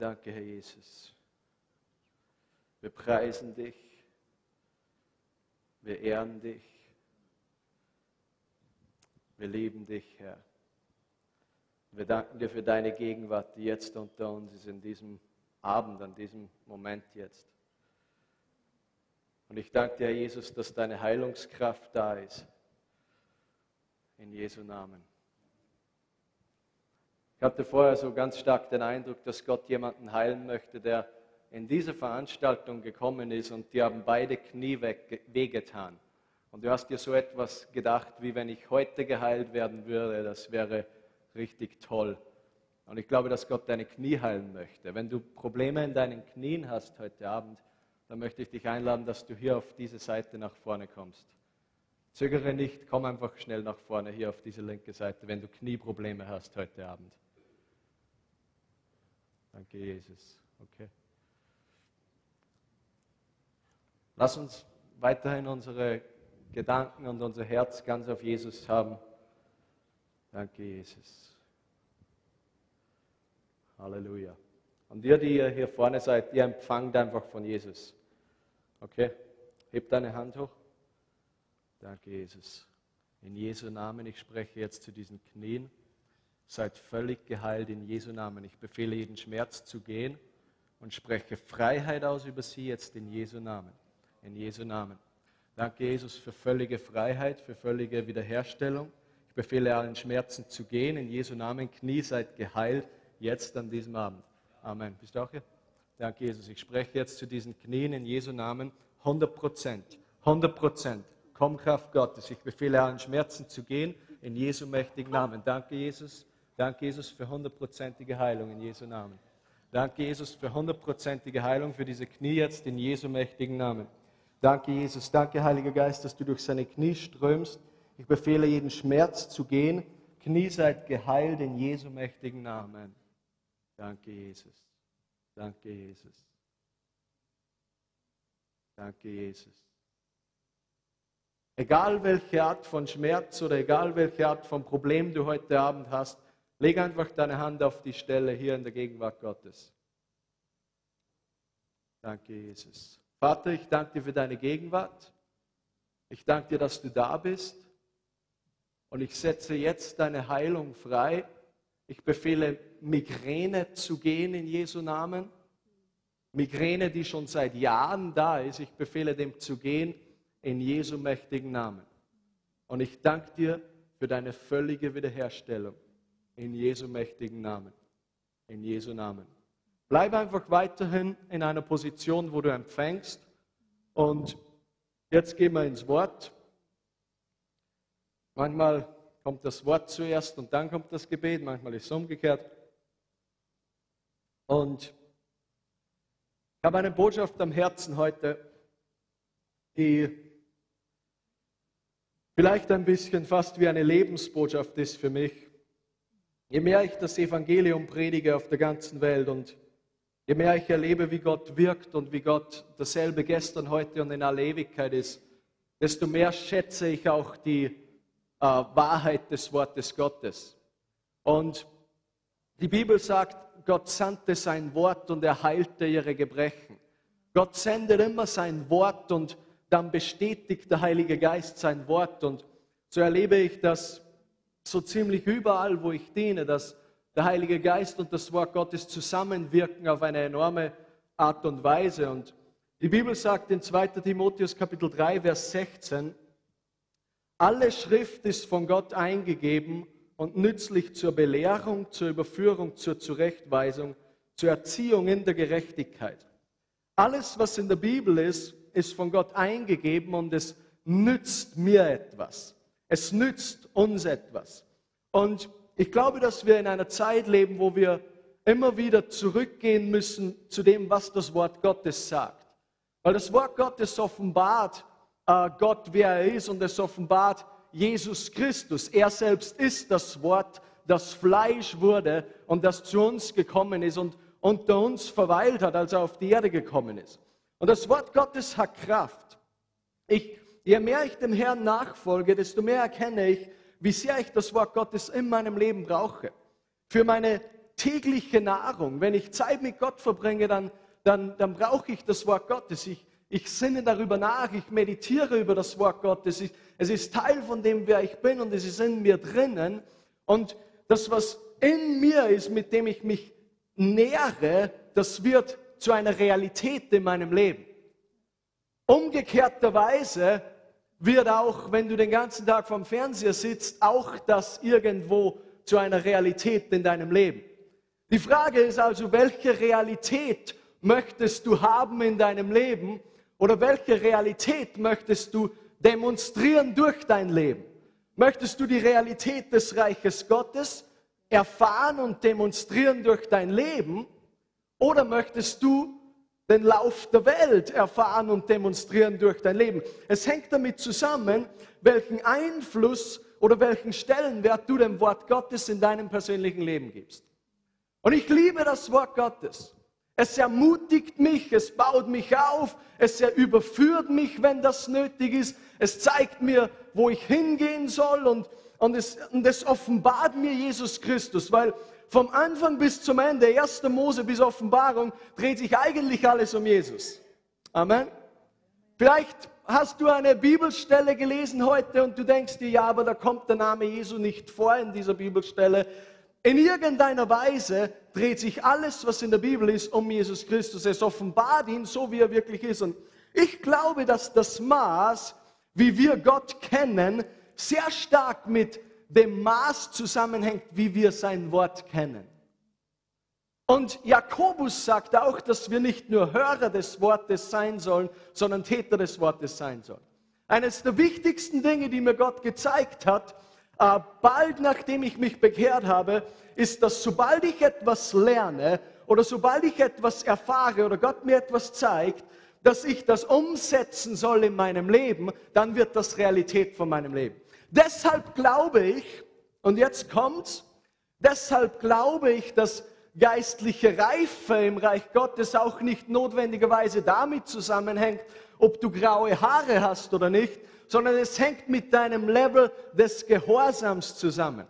Danke, Herr Jesus. Wir preisen dich. Wir ehren dich. Wir lieben dich, Herr. Wir danken dir für deine Gegenwart, die jetzt unter uns ist, in diesem Abend, an diesem Moment jetzt. Und ich danke dir, Herr Jesus, dass deine Heilungskraft da ist. In Jesu Namen. Ich hatte vorher so ganz stark den Eindruck, dass Gott jemanden heilen möchte, der in diese Veranstaltung gekommen ist und die haben beide Knie wehgetan. Und du hast dir so etwas gedacht, wie wenn ich heute geheilt werden würde, das wäre richtig toll. Und ich glaube, dass Gott deine Knie heilen möchte. Wenn du Probleme in deinen Knien hast heute Abend, dann möchte ich dich einladen, dass du hier auf diese Seite nach vorne kommst. Zögere nicht, komm einfach schnell nach vorne hier auf diese linke Seite, wenn du Knieprobleme hast heute Abend. Danke, Jesus. Okay. Lass uns weiterhin unsere Gedanken und unser Herz ganz auf Jesus haben. Danke, Jesus. Halleluja. Und ihr, die ihr hier vorne seid, ihr empfangt einfach von Jesus. Okay? Hebt deine Hand hoch. Danke, Jesus. In Jesu Namen, ich spreche jetzt zu diesen Knien. Seid völlig geheilt in Jesu Namen. Ich befehle jeden Schmerz zu gehen und spreche Freiheit aus über sie jetzt in Jesu Namen. In Jesu Namen. Danke, Jesus, für völlige Freiheit, für völlige Wiederherstellung. Ich befehle allen Schmerzen zu gehen. In Jesu Namen, Knie seid geheilt, jetzt an diesem Abend. Amen. Bist du auch hier? Danke, Jesus. Ich spreche jetzt zu diesen Knien in Jesu Namen 100 Prozent. 100 Prozent. Komm, Kraft Gottes. Ich befehle allen Schmerzen zu gehen in Jesu mächtigen Namen. Danke, Jesus. Danke, Jesus, für hundertprozentige Heilung in Jesu Namen. Danke, Jesus, für hundertprozentige Heilung für diese Knie jetzt in Jesu mächtigen Namen. Danke, Jesus. Danke, Heiliger Geist, dass du durch seine Knie strömst. Ich befehle jeden Schmerz zu gehen. Knie seid geheilt in Jesu mächtigen Namen. Danke, Jesus. Danke, Jesus. Danke, Jesus. Egal welche Art von Schmerz oder egal welche Art von Problem du heute Abend hast, leg einfach deine Hand auf die Stelle hier in der Gegenwart Gottes. Danke, Jesus. Vater, ich danke dir für deine Gegenwart. Ich danke dir, dass du da bist. Und ich setze jetzt deine Heilung frei ich befehle Migräne zu gehen in Jesu Namen. Migräne, die schon seit Jahren da ist. Ich befehle dem zu gehen in Jesu mächtigen Namen. Und ich danke dir für deine völlige Wiederherstellung in Jesu mächtigen Namen. In Jesu Namen. Bleib einfach weiterhin in einer Position, wo du empfängst. Und jetzt gehen wir ins Wort. Manchmal kommt das Wort zuerst und dann kommt das Gebet. Manchmal ist es umgekehrt. Und ich habe eine Botschaft am Herzen heute, die vielleicht ein bisschen fast wie eine Lebensbotschaft ist für mich. Je mehr ich das Evangelium predige auf der ganzen Welt und je mehr ich erlebe, wie Gott wirkt und wie Gott dasselbe gestern, heute und in aller Ewigkeit ist, desto mehr schätze ich auch die äh, Wahrheit des Wortes Gottes. Und die Bibel sagt, Gott sandte sein Wort und er heilte ihre Gebrechen. Gott sendet immer sein Wort und dann bestätigt der Heilige Geist sein Wort. Und so erlebe ich das so ziemlich überall, wo ich diene, dass der Heilige Geist und das Wort Gottes zusammenwirken auf eine enorme Art und Weise. Und die Bibel sagt in 2 Timotheus Kapitel 3, Vers 16, alle Schrift ist von Gott eingegeben und nützlich zur Belehrung, zur Überführung, zur Zurechtweisung, zur Erziehung in der Gerechtigkeit. Alles, was in der Bibel ist, ist von Gott eingegeben und es nützt mir etwas. Es nützt uns etwas. Und ich glaube, dass wir in einer Zeit leben, wo wir immer wieder zurückgehen müssen zu dem, was das Wort Gottes sagt. Weil das Wort Gottes offenbart, äh, Gott, wer er ist und es offenbart Jesus Christus. Er selbst ist das Wort, das Fleisch wurde und das zu uns gekommen ist und unter uns verweilt hat, als er auf die Erde gekommen ist. Und das Wort Gottes hat Kraft. Ich, je mehr ich dem Herrn nachfolge, desto mehr erkenne ich, wie sehr ich das Wort Gottes in meinem Leben brauche. Für meine tägliche Nahrung. Wenn ich Zeit mit Gott verbringe, dann, dann, dann brauche ich das Wort Gottes. Ich, ich sinne darüber nach, ich meditiere über das Wort Gottes. Ich, es ist Teil von dem, wer ich bin und es ist in mir drinnen. Und das, was in mir ist, mit dem ich mich nähere, das wird zu einer Realität in meinem Leben. Umgekehrterweise wird auch, wenn du den ganzen Tag vorm Fernseher sitzt, auch das irgendwo zu einer Realität in deinem Leben. Die Frage ist also, welche Realität möchtest du haben in deinem Leben oder welche Realität möchtest du demonstrieren durch dein Leben? Möchtest du die Realität des Reiches Gottes erfahren und demonstrieren durch dein Leben? Oder möchtest du den Lauf der Welt erfahren und demonstrieren durch dein Leben. Es hängt damit zusammen, welchen Einfluss oder welchen Stellenwert du dem Wort Gottes in deinem persönlichen Leben gibst. Und ich liebe das Wort Gottes. Es ermutigt mich, es baut mich auf, es überführt mich, wenn das nötig ist. Es zeigt mir, wo ich hingehen soll und, und, es, und es offenbart mir Jesus Christus, weil vom Anfang bis zum Ende, 1. Mose bis Offenbarung, dreht sich eigentlich alles um Jesus. Amen. Vielleicht hast du eine Bibelstelle gelesen heute und du denkst dir, ja, aber da kommt der Name Jesu nicht vor in dieser Bibelstelle. In irgendeiner Weise dreht sich alles, was in der Bibel ist, um Jesus Christus. Es offenbart ihn so, wie er wirklich ist. Und ich glaube, dass das Maß, wie wir Gott kennen, sehr stark mit dem Maß zusammenhängt, wie wir sein Wort kennen. Und Jakobus sagt auch, dass wir nicht nur Hörer des Wortes sein sollen, sondern Täter des Wortes sein sollen. Eines der wichtigsten Dinge, die mir Gott gezeigt hat, äh, bald nachdem ich mich bekehrt habe, ist, dass sobald ich etwas lerne oder sobald ich etwas erfahre oder Gott mir etwas zeigt, dass ich das umsetzen soll in meinem Leben, dann wird das Realität von meinem Leben. Deshalb glaube ich, und jetzt kommt's, deshalb glaube ich, dass geistliche Reife im Reich Gottes auch nicht notwendigerweise damit zusammenhängt, ob du graue Haare hast oder nicht, sondern es hängt mit deinem Level des Gehorsams zusammen.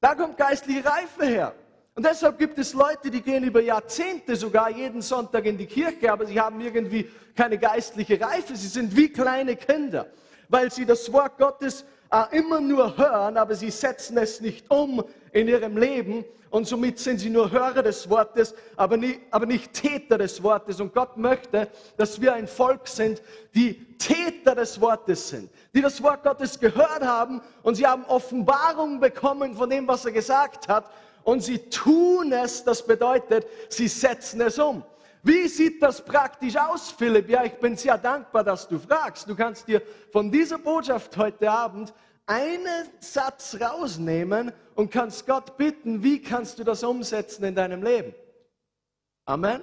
Da kommt geistliche Reife her. Und deshalb gibt es Leute, die gehen über Jahrzehnte sogar jeden Sonntag in die Kirche, aber sie haben irgendwie keine geistliche Reife. Sie sind wie kleine Kinder weil sie das Wort Gottes äh, immer nur hören, aber sie setzen es nicht um in ihrem Leben. Und somit sind sie nur Hörer des Wortes, aber nicht, aber nicht Täter des Wortes. Und Gott möchte, dass wir ein Volk sind, die Täter des Wortes sind, die das Wort Gottes gehört haben und sie haben Offenbarung bekommen von dem, was er gesagt hat. Und sie tun es, das bedeutet, sie setzen es um. Wie sieht das praktisch aus, Philipp? Ja, ich bin sehr dankbar, dass du fragst. Du kannst dir von dieser Botschaft heute Abend einen Satz rausnehmen und kannst Gott bitten, wie kannst du das umsetzen in deinem Leben? Amen.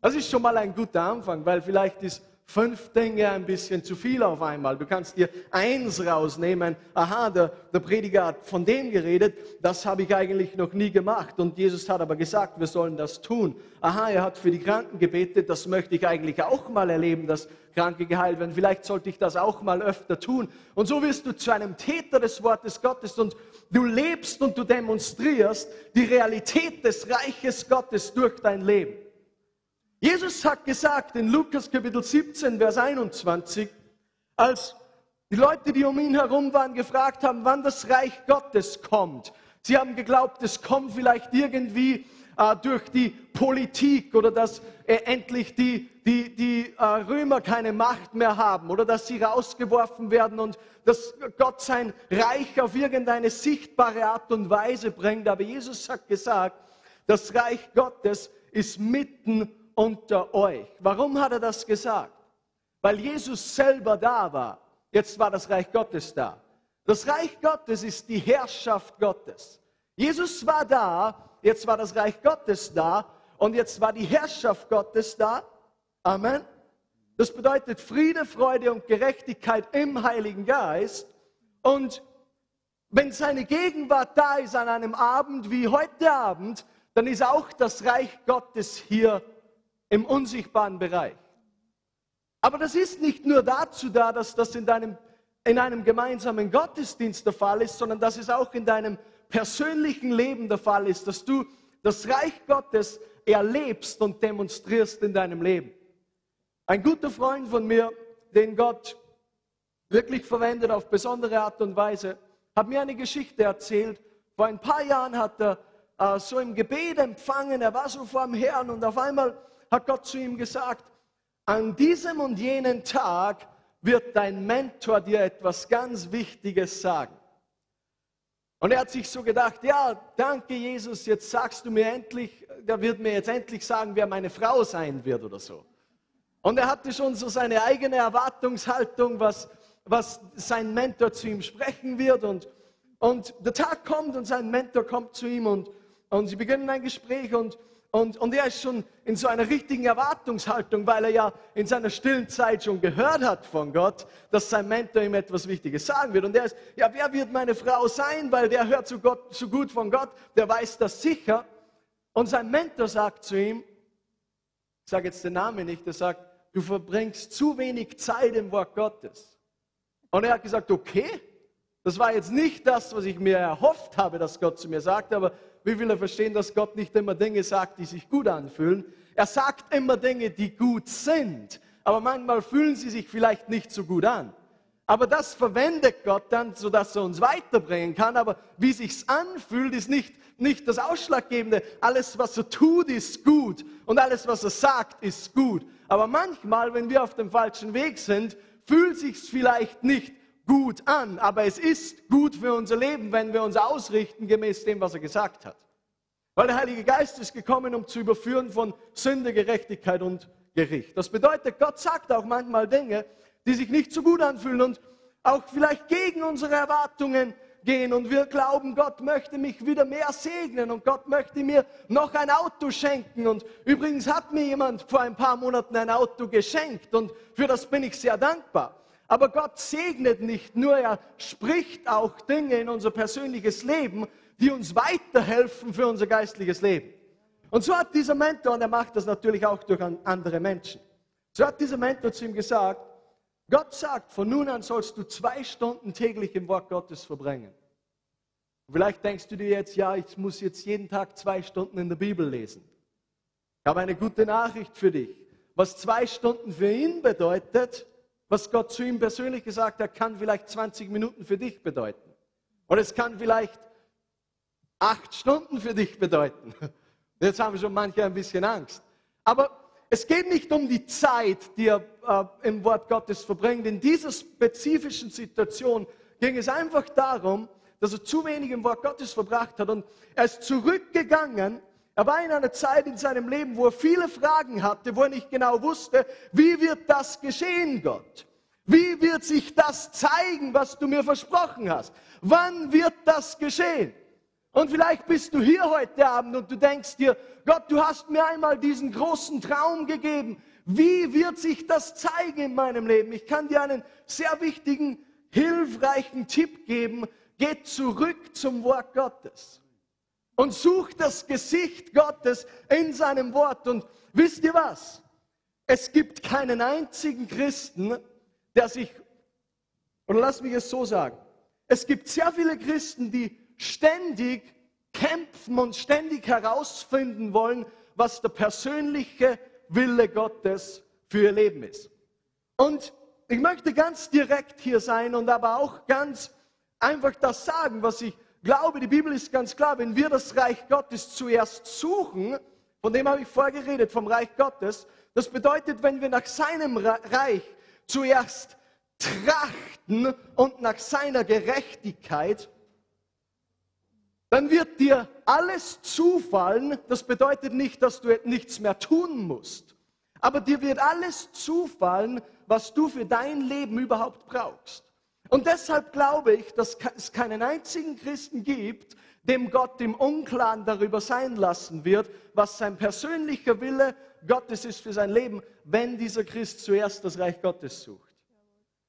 Das ist schon mal ein guter Anfang, weil vielleicht ist fünf Dinge ein bisschen zu viel auf einmal. Du kannst dir eins rausnehmen. Aha, der, der Prediger hat von dem geredet. Das habe ich eigentlich noch nie gemacht. Und Jesus hat aber gesagt, wir sollen das tun. Aha, er hat für die Kranken gebetet. Das möchte ich eigentlich auch mal erleben, dass Kranke geheilt werden. Vielleicht sollte ich das auch mal öfter tun. Und so wirst du zu einem Täter des Wortes Gottes und du lebst und du demonstrierst die Realität des Reiches Gottes durch dein Leben. Jesus hat gesagt in Lukas Kapitel 17, Vers 21, als die Leute, die um ihn herum waren, gefragt haben, wann das Reich Gottes kommt. Sie haben geglaubt, es kommt vielleicht irgendwie äh, durch die Politik oder dass äh, endlich die, die, die äh, Römer keine Macht mehr haben oder dass sie rausgeworfen werden und dass Gott sein Reich auf irgendeine sichtbare Art und Weise bringt. Aber Jesus hat gesagt, das Reich Gottes ist mitten unter euch. Warum hat er das gesagt? Weil Jesus selber da war. Jetzt war das Reich Gottes da. Das Reich Gottes ist die Herrschaft Gottes. Jesus war da, jetzt war das Reich Gottes da und jetzt war die Herrschaft Gottes da. Amen. Das bedeutet Friede, Freude und Gerechtigkeit im Heiligen Geist. Und wenn seine Gegenwart da ist an einem Abend wie heute Abend, dann ist auch das Reich Gottes hier im unsichtbaren Bereich. Aber das ist nicht nur dazu da, dass das in, deinem, in einem gemeinsamen Gottesdienst der Fall ist, sondern das ist auch in deinem persönlichen Leben der Fall ist, dass du das Reich Gottes erlebst und demonstrierst in deinem Leben. Ein guter Freund von mir, den Gott wirklich verwendet auf besondere Art und Weise, hat mir eine Geschichte erzählt. Vor ein paar Jahren hat er äh, so im Gebet empfangen, er war so vor dem Herrn und auf einmal hat Gott zu ihm gesagt, an diesem und jenen Tag wird dein Mentor dir etwas ganz Wichtiges sagen. Und er hat sich so gedacht, ja, danke Jesus, jetzt sagst du mir endlich, der wird mir jetzt endlich sagen, wer meine Frau sein wird oder so. Und er hatte schon so seine eigene Erwartungshaltung, was, was sein Mentor zu ihm sprechen wird. Und, und der Tag kommt und sein Mentor kommt zu ihm und, und sie beginnen ein Gespräch und und, und er ist schon in so einer richtigen Erwartungshaltung, weil er ja in seiner stillen Zeit schon gehört hat von Gott, dass sein Mentor ihm etwas Wichtiges sagen wird. Und er ist, ja, wer wird meine Frau sein? Weil der hört so, Gott, so gut von Gott, der weiß das sicher. Und sein Mentor sagt zu ihm, ich sage jetzt den Namen nicht, er sagt, du verbringst zu wenig Zeit im Wort Gottes. Und er hat gesagt, okay, das war jetzt nicht das, was ich mir erhofft habe, dass Gott zu mir sagt, aber wie will er verstehen, dass Gott nicht immer Dinge sagt, die sich gut anfühlen? Er sagt immer Dinge, die gut sind, aber manchmal fühlen sie sich vielleicht nicht so gut an. Aber das verwendet Gott dann, sodass er uns weiterbringen kann. Aber wie sich's anfühlt, ist nicht, nicht das Ausschlaggebende. Alles, was er tut, ist gut. Und alles, was er sagt, ist gut. Aber manchmal, wenn wir auf dem falschen Weg sind, fühlt sich's vielleicht nicht gut an, aber es ist gut für unser Leben, wenn wir uns ausrichten gemäß dem, was er gesagt hat. Weil der Heilige Geist ist gekommen, um zu überführen von Sünde, Gerechtigkeit und Gericht. Das bedeutet, Gott sagt auch manchmal Dinge, die sich nicht so gut anfühlen und auch vielleicht gegen unsere Erwartungen gehen und wir glauben, Gott möchte mich wieder mehr segnen und Gott möchte mir noch ein Auto schenken. Und übrigens hat mir jemand vor ein paar Monaten ein Auto geschenkt und für das bin ich sehr dankbar. Aber Gott segnet nicht nur, er spricht auch Dinge in unser persönliches Leben, die uns weiterhelfen für unser geistliches Leben. Und so hat dieser Mentor, und er macht das natürlich auch durch andere Menschen, so hat dieser Mentor zu ihm gesagt, Gott sagt, von nun an sollst du zwei Stunden täglich im Wort Gottes verbringen. vielleicht denkst du dir jetzt, ja, ich muss jetzt jeden Tag zwei Stunden in der Bibel lesen. Ich habe eine gute Nachricht für dich. Was zwei Stunden für ihn bedeutet, was Gott zu ihm persönlich gesagt hat, kann vielleicht 20 Minuten für dich bedeuten. Und es kann vielleicht acht Stunden für dich bedeuten. Jetzt haben schon manche ein bisschen Angst. Aber es geht nicht um die Zeit, die er äh, im Wort Gottes verbringt. In dieser spezifischen Situation ging es einfach darum, dass er zu wenig im Wort Gottes verbracht hat. Und er ist zurückgegangen er war in einer Zeit in seinem Leben, wo er viele Fragen hatte, wo er nicht genau wusste, wie wird das geschehen, Gott? Wie wird sich das zeigen, was du mir versprochen hast? Wann wird das geschehen? Und vielleicht bist du hier heute Abend und du denkst dir, Gott, du hast mir einmal diesen großen Traum gegeben. Wie wird sich das zeigen in meinem Leben? Ich kann dir einen sehr wichtigen, hilfreichen Tipp geben. Geh zurück zum Wort Gottes und sucht das Gesicht Gottes in seinem Wort. Und wisst ihr was? Es gibt keinen einzigen Christen, der sich, oder lass mich es so sagen, es gibt sehr viele Christen, die ständig kämpfen und ständig herausfinden wollen, was der persönliche Wille Gottes für ihr Leben ist. Und ich möchte ganz direkt hier sein und aber auch ganz einfach das sagen, was ich glaube, die Bibel ist ganz klar, wenn wir das Reich Gottes zuerst suchen, von dem habe ich vorher geredet, vom Reich Gottes, das bedeutet, wenn wir nach seinem Reich zuerst trachten und nach seiner Gerechtigkeit, dann wird dir alles zufallen. Das bedeutet nicht, dass du nichts mehr tun musst. Aber dir wird alles zufallen, was du für dein Leben überhaupt brauchst. Und deshalb glaube ich, dass es keinen einzigen Christen gibt, dem Gott im Unklaren darüber sein lassen wird, was sein persönlicher Wille Gottes ist für sein Leben, wenn dieser Christ zuerst das Reich Gottes sucht.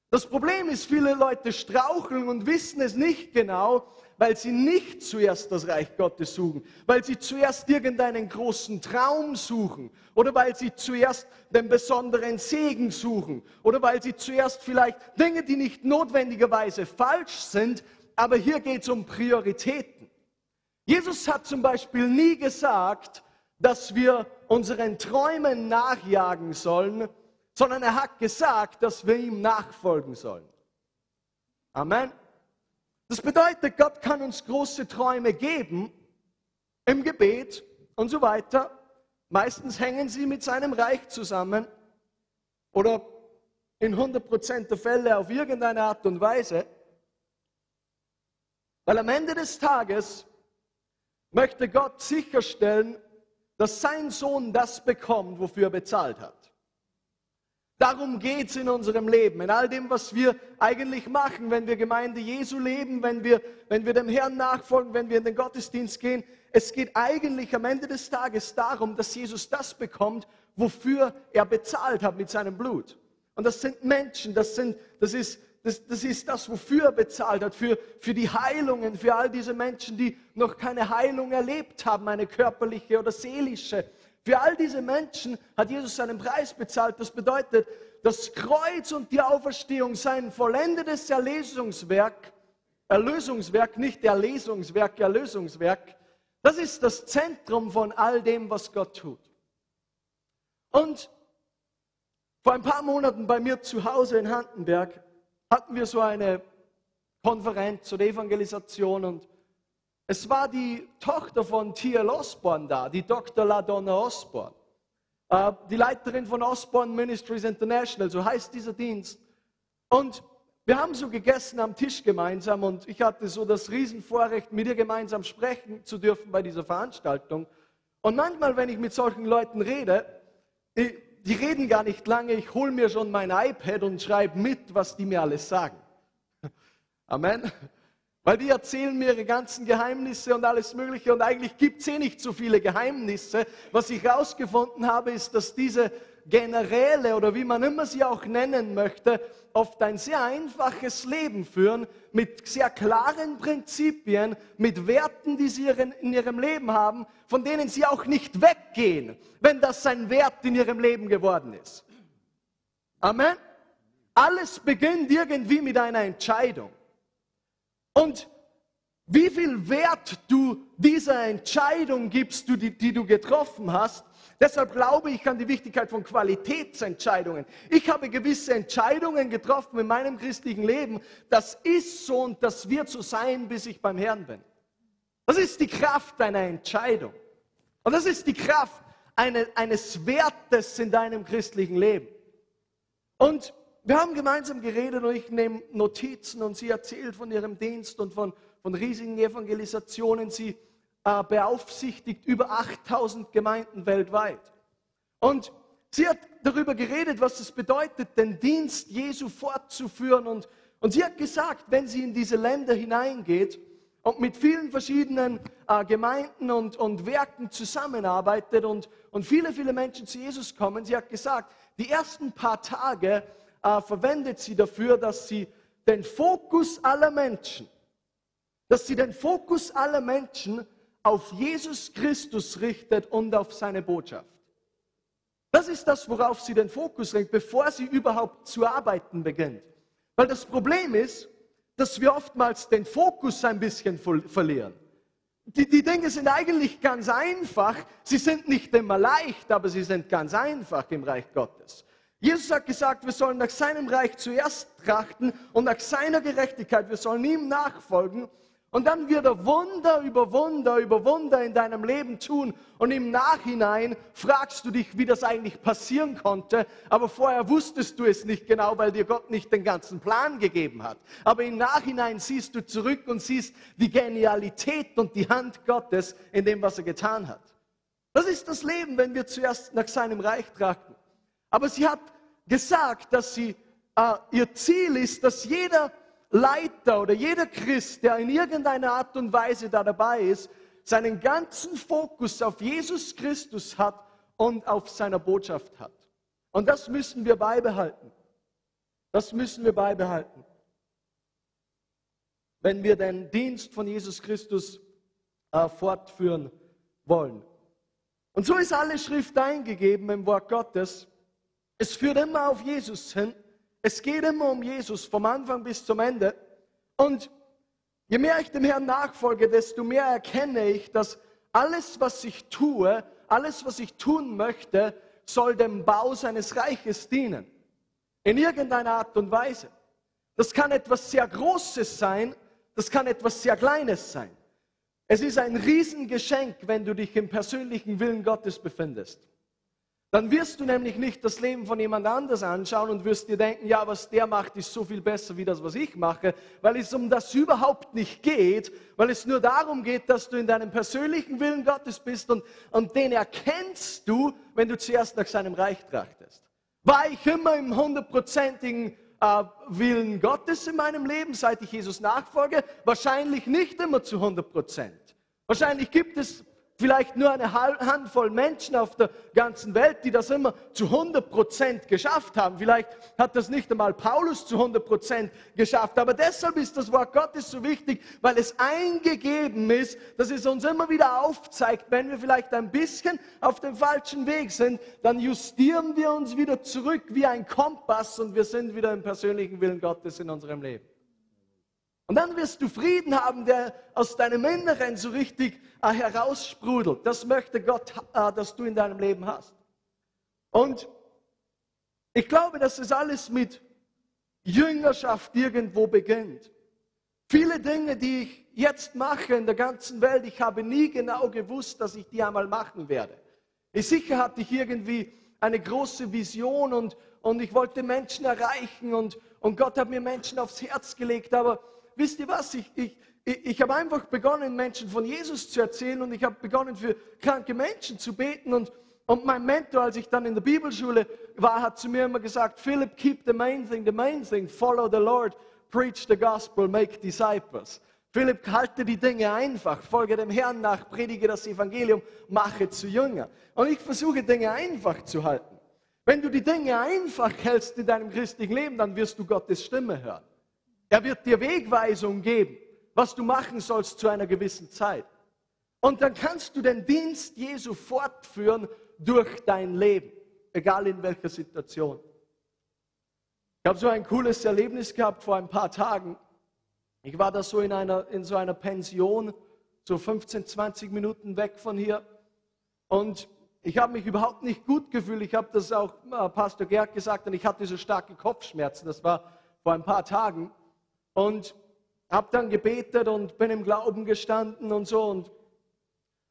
Das Problem ist, viele Leute straucheln und wissen es nicht genau, weil sie nicht zuerst das Reich Gottes suchen, weil sie zuerst irgendeinen großen Traum suchen oder weil sie zuerst den besonderen Segen suchen oder weil sie zuerst vielleicht Dinge, die nicht notwendigerweise falsch sind, aber hier geht es um Prioritäten. Jesus hat zum Beispiel nie gesagt, dass wir unseren Träumen nachjagen sollen, sondern er hat gesagt, dass wir ihm nachfolgen sollen. Amen. Das bedeutet, Gott kann uns große Träume geben im Gebet und so weiter. Meistens hängen sie mit seinem Reich zusammen oder in 100% der Fälle auf irgendeine Art und Weise. Weil am Ende des Tages möchte Gott sicherstellen, dass sein Sohn das bekommt, wofür er bezahlt hat. Darum geht es in unserem Leben, in all dem, was wir eigentlich machen, wenn wir Gemeinde Jesu leben, wenn wir, wenn wir dem Herrn nachfolgen, wenn wir in den Gottesdienst gehen. Es geht eigentlich am Ende des Tages darum, dass Jesus das bekommt, wofür er bezahlt hat mit seinem Blut. Und das sind Menschen, das, sind, das, ist, das, das ist das, wofür er bezahlt hat, für, für die Heilungen, für all diese Menschen, die noch keine Heilung erlebt haben, eine körperliche oder seelische. Für all diese Menschen hat Jesus seinen Preis bezahlt. Das bedeutet, das Kreuz und die Auferstehung, sein vollendetes Erlösungswerk, Erlösungswerk, nicht Erlesungswerk, Erlösungswerk, das ist das Zentrum von all dem, was Gott tut. Und vor ein paar Monaten bei mir zu Hause in Handenberg hatten wir so eine Konferenz zur Evangelisation und es war die Tochter von T.L. Osborne da, die Dr. LaDonna Osborne, äh, die Leiterin von Osborne Ministries International, so heißt dieser Dienst. Und wir haben so gegessen am Tisch gemeinsam und ich hatte so das Riesenvorrecht, mit ihr gemeinsam sprechen zu dürfen bei dieser Veranstaltung. Und manchmal, wenn ich mit solchen Leuten rede, die reden gar nicht lange, ich hole mir schon mein iPad und schreibe mit, was die mir alles sagen. Amen. Weil die erzählen mir ihre ganzen Geheimnisse und alles Mögliche und eigentlich gibt es eh nicht so viele Geheimnisse. Was ich herausgefunden habe, ist, dass diese Generäle oder wie man immer sie auch nennen möchte, oft ein sehr einfaches Leben führen mit sehr klaren Prinzipien, mit Werten, die sie in ihrem Leben haben, von denen sie auch nicht weggehen, wenn das ein Wert in ihrem Leben geworden ist. Amen. Alles beginnt irgendwie mit einer Entscheidung. Und wie viel Wert du dieser Entscheidung gibst, die, die du getroffen hast, Deshalb glaube ich an die Wichtigkeit von Qualitätsentscheidungen. Ich habe gewisse Entscheidungen getroffen in meinem christlichen Leben. Das ist so und das wird so sein, bis ich beim Herrn bin. Das ist die Kraft einer Entscheidung. Und das ist die Kraft eine, eines Wertes in deinem christlichen Leben. Und wir haben gemeinsam geredet und ich nehme Notizen und sie erzählt von ihrem Dienst und von, von riesigen Evangelisationen. Sie äh, beaufsichtigt über 8000 Gemeinden weltweit. Und sie hat darüber geredet, was es bedeutet, den Dienst Jesu fortzuführen. Und, und sie hat gesagt, wenn sie in diese Länder hineingeht und mit vielen verschiedenen äh, Gemeinden und, und Werken zusammenarbeitet und, und viele, viele Menschen zu Jesus kommen, sie hat gesagt, die ersten paar Tage äh, verwendet sie dafür, dass sie den Fokus aller Menschen, dass sie den Fokus aller Menschen auf Jesus Christus richtet und auf seine Botschaft. Das ist das, worauf sie den Fokus lenkt, bevor sie überhaupt zu arbeiten beginnt. Weil das Problem ist, dass wir oftmals den Fokus ein bisschen verlieren. Die, die Dinge sind eigentlich ganz einfach. Sie sind nicht immer leicht, aber sie sind ganz einfach im Reich Gottes. Jesus hat gesagt, wir sollen nach seinem Reich zuerst trachten und nach seiner Gerechtigkeit. Wir sollen ihm nachfolgen und dann wird er Wunder über Wunder über Wunder in deinem Leben tun. Und im Nachhinein fragst du dich, wie das eigentlich passieren konnte. Aber vorher wusstest du es nicht genau, weil dir Gott nicht den ganzen Plan gegeben hat. Aber im Nachhinein siehst du zurück und siehst die Genialität und die Hand Gottes in dem, was er getan hat. Das ist das Leben, wenn wir zuerst nach seinem Reich trachten. Aber sie hat gesagt, dass sie, äh, ihr Ziel ist, dass jeder Leiter oder jeder Christ, der in irgendeiner Art und Weise da dabei ist, seinen ganzen Fokus auf Jesus Christus hat und auf seiner Botschaft hat. Und das müssen wir beibehalten. Das müssen wir beibehalten. Wenn wir den Dienst von Jesus Christus äh, fortführen wollen. Und so ist alle Schrift eingegeben im Wort Gottes. Es führt immer auf Jesus hin. Es geht immer um Jesus vom Anfang bis zum Ende. Und Je mehr ich dem Herrn nachfolge, desto mehr erkenne ich, dass alles, was ich tue, alles, was ich tun möchte, soll dem Bau seines Reiches dienen. In irgendeiner Art und Weise. Das kann etwas sehr Großes sein, das kann etwas sehr Kleines sein. Es ist ein Riesengeschenk, wenn du dich im persönlichen Willen Gottes befindest. Dann wirst du nämlich nicht das Leben von jemand anders anschauen und wirst dir denken, ja, was der macht, ist so viel besser wie das, was ich mache, weil es um das überhaupt nicht geht, weil es nur darum geht, dass du in deinem persönlichen Willen Gottes bist und, und den erkennst du, wenn du zuerst nach seinem Reich trachtest. War ich immer im hundertprozentigen äh, Willen Gottes in meinem Leben, seit ich Jesus nachfolge? Wahrscheinlich nicht immer zu 100 Prozent. Wahrscheinlich gibt es vielleicht nur eine Handvoll Menschen auf der ganzen Welt, die das immer zu 100 Prozent geschafft haben. Vielleicht hat das nicht einmal Paulus zu 100 Prozent geschafft. Aber deshalb ist das Wort Gottes so wichtig, weil es eingegeben ist, dass es uns immer wieder aufzeigt, wenn wir vielleicht ein bisschen auf dem falschen Weg sind, dann justieren wir uns wieder zurück wie ein Kompass und wir sind wieder im persönlichen Willen Gottes in unserem Leben. Und dann wirst du Frieden haben, der aus deinem Inneren so richtig äh, heraussprudelt. Das möchte Gott, äh, dass du in deinem Leben hast. Und ich glaube, dass es alles mit Jüngerschaft irgendwo beginnt. Viele Dinge, die ich jetzt mache in der ganzen Welt, ich habe nie genau gewusst, dass ich die einmal machen werde. Ich sicher hatte ich irgendwie eine große Vision und, und ich wollte Menschen erreichen und, und Gott hat mir Menschen aufs Herz gelegt, aber wisst ihr was? Ich, ich, ich, ich habe einfach begonnen, Menschen von Jesus zu erzählen und ich habe begonnen, für kranke Menschen zu beten. Und, und mein Mentor, als ich dann in der Bibelschule war, hat zu mir immer gesagt, Philip, keep the main thing, the main thing, follow the Lord, preach the gospel, make disciples. Philipp, halte die Dinge einfach, folge dem Herrn nach, predige das Evangelium, mache zu Jünger. Und ich versuche Dinge einfach zu halten. Wenn du die Dinge einfach hältst in deinem christlichen Leben, dann wirst du Gottes Stimme hören. Er wird dir Wegweisung geben, was du machen sollst zu einer gewissen Zeit. Und dann kannst du den Dienst Jesu fortführen durch dein Leben, egal in welcher Situation. Ich habe so ein cooles Erlebnis gehabt vor ein paar Tagen. Ich war da so in, einer, in so einer Pension, so 15, 20 Minuten weg von hier. Und ich habe mich überhaupt nicht gut gefühlt. Ich habe das auch äh, Pastor Gerd gesagt und ich hatte so starke Kopfschmerzen. Das war vor ein paar Tagen. Und habe dann gebetet und bin im Glauben gestanden und so und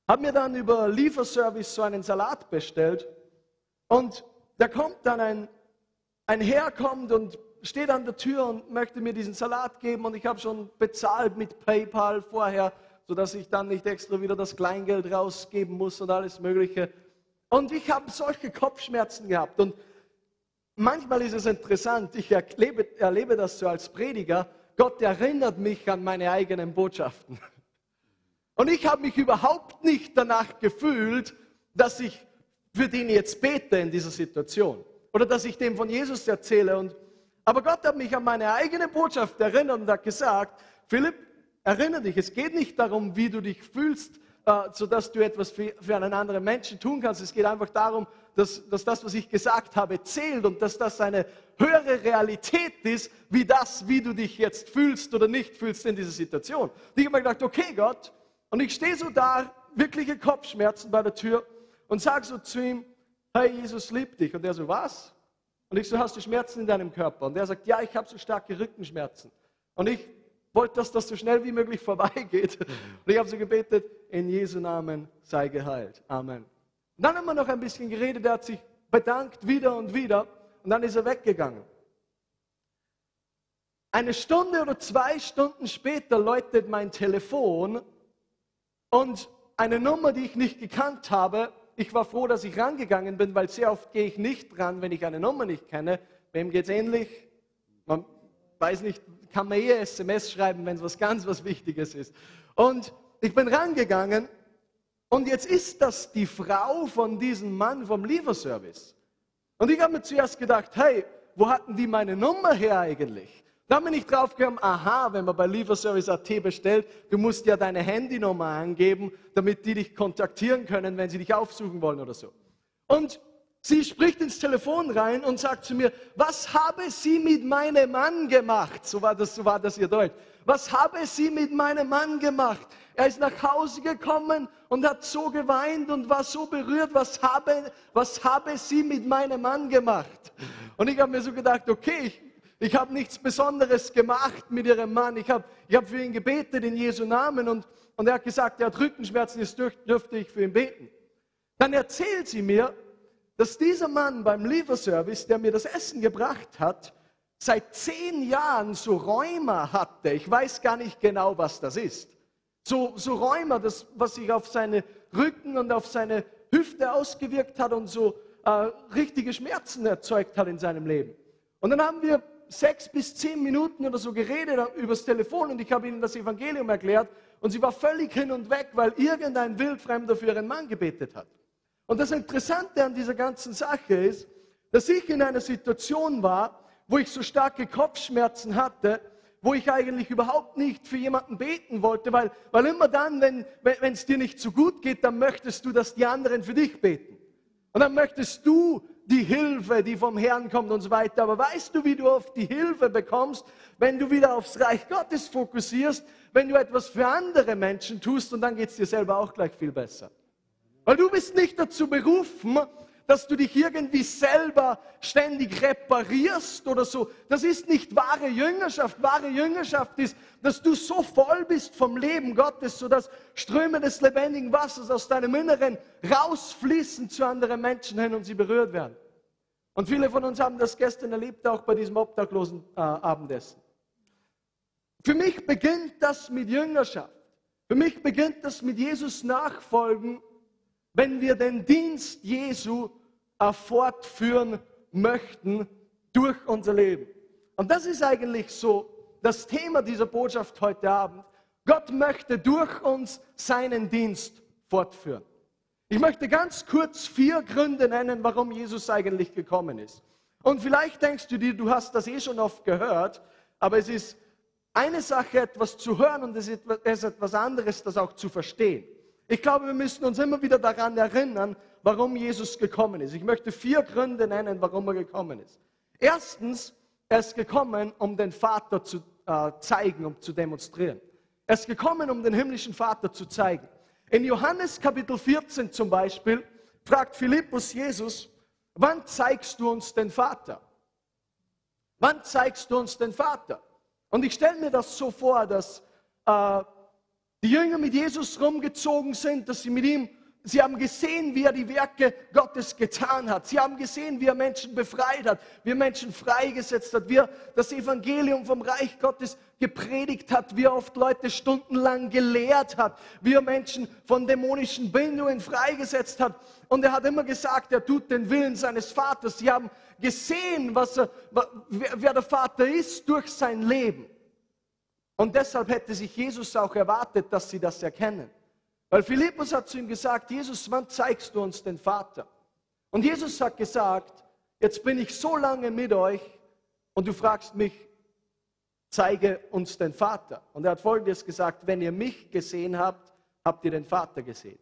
habe mir dann über Lieferservice so einen Salat bestellt. Und da kommt dann ein, ein Herr kommt und steht an der Tür und möchte mir diesen Salat geben und ich habe schon bezahlt mit PayPal vorher, sodass ich dann nicht extra wieder das Kleingeld rausgeben muss und alles Mögliche. Und ich habe solche Kopfschmerzen gehabt. Und manchmal ist es interessant, ich erlebe, erlebe das so als Prediger, Gott erinnert mich an meine eigenen Botschaften. Und ich habe mich überhaupt nicht danach gefühlt, dass ich für den jetzt bete in dieser Situation oder dass ich dem von Jesus erzähle. Und, aber Gott hat mich an meine eigene Botschaft erinnert und hat gesagt, Philipp, erinnere dich, es geht nicht darum, wie du dich fühlst, äh, sodass du etwas für, für einen anderen Menschen tun kannst. Es geht einfach darum, dass, dass das, was ich gesagt habe, zählt und dass das eine höhere Realität ist, wie das, wie du dich jetzt fühlst oder nicht fühlst in dieser Situation. Und ich habe mir gedacht, okay Gott, und ich stehe so da, wirkliche Kopfschmerzen bei der Tür und sage so zu ihm, hey, Jesus liebt dich. Und er so, was? Und ich so, hast du Schmerzen in deinem Körper? Und er sagt, ja, ich habe so starke Rückenschmerzen. Und ich wollte, dass das so schnell wie möglich vorbeigeht. Und ich habe so gebetet, in Jesu Namen sei geheilt. Amen. Und dann haben wir noch ein bisschen geredet, er hat sich bedankt wieder und wieder und dann ist er weggegangen. Eine Stunde oder zwei Stunden später läutet mein Telefon und eine Nummer, die ich nicht gekannt habe. Ich war froh, dass ich rangegangen bin, weil sehr oft gehe ich nicht ran, wenn ich eine Nummer nicht kenne. Wem geht es ähnlich? Man weiß nicht, kann man eher SMS schreiben, wenn es was ganz was Wichtiges ist. Und ich bin rangegangen und jetzt ist das die Frau von diesem Mann vom Lieferservice. Und ich habe mir zuerst gedacht, hey, wo hatten die meine Nummer her eigentlich? Da bin ich drauf gekommen, aha, wenn man bei Lieferservice.at bestellt, du musst ja deine Handynummer angeben, damit die dich kontaktieren können, wenn sie dich aufsuchen wollen oder so. Und sie spricht ins Telefon rein und sagt zu mir, was habe sie mit meinem Mann gemacht? So war das, so war das ihr Deutsch. Was habe sie mit meinem Mann gemacht? Er ist nach Hause gekommen und hat so geweint und war so berührt. Was habe, was habe sie mit meinem Mann gemacht? Und ich habe mir so gedacht, okay, ich, ich habe nichts Besonderes gemacht mit ihrem Mann. Ich habe ich hab für ihn gebetet in Jesu Namen und, und er hat gesagt, er hat Rückenschmerzen, jetzt dürfte ich für ihn beten. Dann erzählt sie mir, dass dieser Mann beim Lieferservice, der mir das Essen gebracht hat, seit zehn Jahren so Rheuma hatte. Ich weiß gar nicht genau, was das ist. So, so Rheuma, das, was sich auf seine Rücken und auf seine Hüfte ausgewirkt hat und so äh, richtige Schmerzen erzeugt hat in seinem Leben. Und dann haben wir sechs bis zehn Minuten oder so geredet übers Telefon und ich habe ihnen das Evangelium erklärt und sie war völlig hin und weg, weil irgendein Wildfremder für ihren Mann gebetet hat. Und das Interessante an dieser ganzen Sache ist, dass ich in einer Situation war, wo ich so starke Kopfschmerzen hatte, wo ich eigentlich überhaupt nicht für jemanden beten wollte, weil, weil immer dann, wenn es dir nicht so gut geht, dann möchtest du, dass die anderen für dich beten. Und dann möchtest du die Hilfe, die vom Herrn kommt und so weiter. Aber weißt du, wie du auf die Hilfe bekommst, wenn du wieder aufs Reich Gottes fokussierst, wenn du etwas für andere Menschen tust und dann geht es dir selber auch gleich viel besser. Weil du bist nicht dazu berufen, dass du dich irgendwie selber ständig reparierst oder so. Das ist nicht wahre Jüngerschaft. Wahre Jüngerschaft ist, dass du so voll bist vom Leben Gottes, sodass Ströme des lebendigen Wassers aus deinem Inneren rausfließen zu anderen Menschen hin und sie berührt werden. Und viele von uns haben das gestern erlebt, auch bei diesem obdachlosen äh, Abendessen. Für mich beginnt das mit Jüngerschaft. Für mich beginnt das mit Jesus Nachfolgen wenn wir den Dienst Jesu fortführen möchten durch unser Leben. Und das ist eigentlich so das Thema dieser Botschaft heute Abend. Gott möchte durch uns seinen Dienst fortführen. Ich möchte ganz kurz vier Gründe nennen, warum Jesus eigentlich gekommen ist. Und vielleicht denkst du dir, du hast das eh schon oft gehört, aber es ist eine Sache, etwas zu hören und es ist etwas anderes, das auch zu verstehen. Ich glaube, wir müssen uns immer wieder daran erinnern, warum Jesus gekommen ist. Ich möchte vier Gründe nennen, warum er gekommen ist. Erstens, er ist gekommen, um den Vater zu äh, zeigen, um zu demonstrieren. Er ist gekommen, um den himmlischen Vater zu zeigen. In Johannes Kapitel 14 zum Beispiel fragt Philippus Jesus, wann zeigst du uns den Vater? Wann zeigst du uns den Vater? Und ich stelle mir das so vor, dass äh, die Jünger mit Jesus rumgezogen sind, dass sie mit ihm, sie haben gesehen, wie er die Werke Gottes getan hat. Sie haben gesehen, wie er Menschen befreit hat, wie er Menschen freigesetzt hat, wie er das Evangelium vom Reich Gottes gepredigt hat, wie er oft Leute stundenlang gelehrt hat, wie er Menschen von dämonischen Bindungen freigesetzt hat. Und er hat immer gesagt, er tut den Willen seines Vaters. Sie haben gesehen, was er, wer der Vater ist durch sein Leben. Und deshalb hätte sich Jesus auch erwartet, dass sie das erkennen. Weil Philippus hat zu ihm gesagt, Jesus, wann zeigst du uns den Vater? Und Jesus hat gesagt, jetzt bin ich so lange mit euch und du fragst mich, zeige uns den Vater. Und er hat folgendes gesagt, wenn ihr mich gesehen habt, habt ihr den Vater gesehen.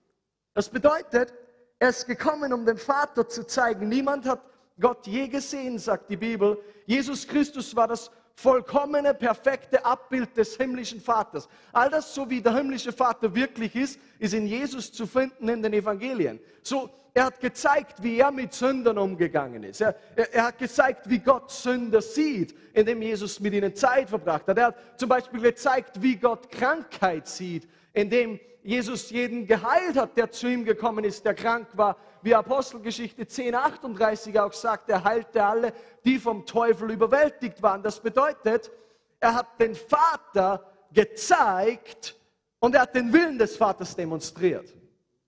Das bedeutet, er ist gekommen, um den Vater zu zeigen. Niemand hat Gott je gesehen, sagt die Bibel. Jesus Christus war das vollkommene, perfekte Abbild des himmlischen Vaters. All das, so wie der himmlische Vater wirklich ist, ist in Jesus zu finden in den Evangelien. So, er hat gezeigt, wie er mit Sündern umgegangen ist. Er, er, er, hat gezeigt, wie Gott Sünder sieht, indem Jesus mit ihnen Zeit verbracht hat. Er hat zum Beispiel gezeigt, wie Gott Krankheit sieht, indem Jesus jeden geheilt hat, der zu ihm gekommen ist, der krank war wie Apostelgeschichte 10.38 auch sagt, er heilte alle, die vom Teufel überwältigt waren. Das bedeutet, er hat den Vater gezeigt und er hat den Willen des Vaters demonstriert.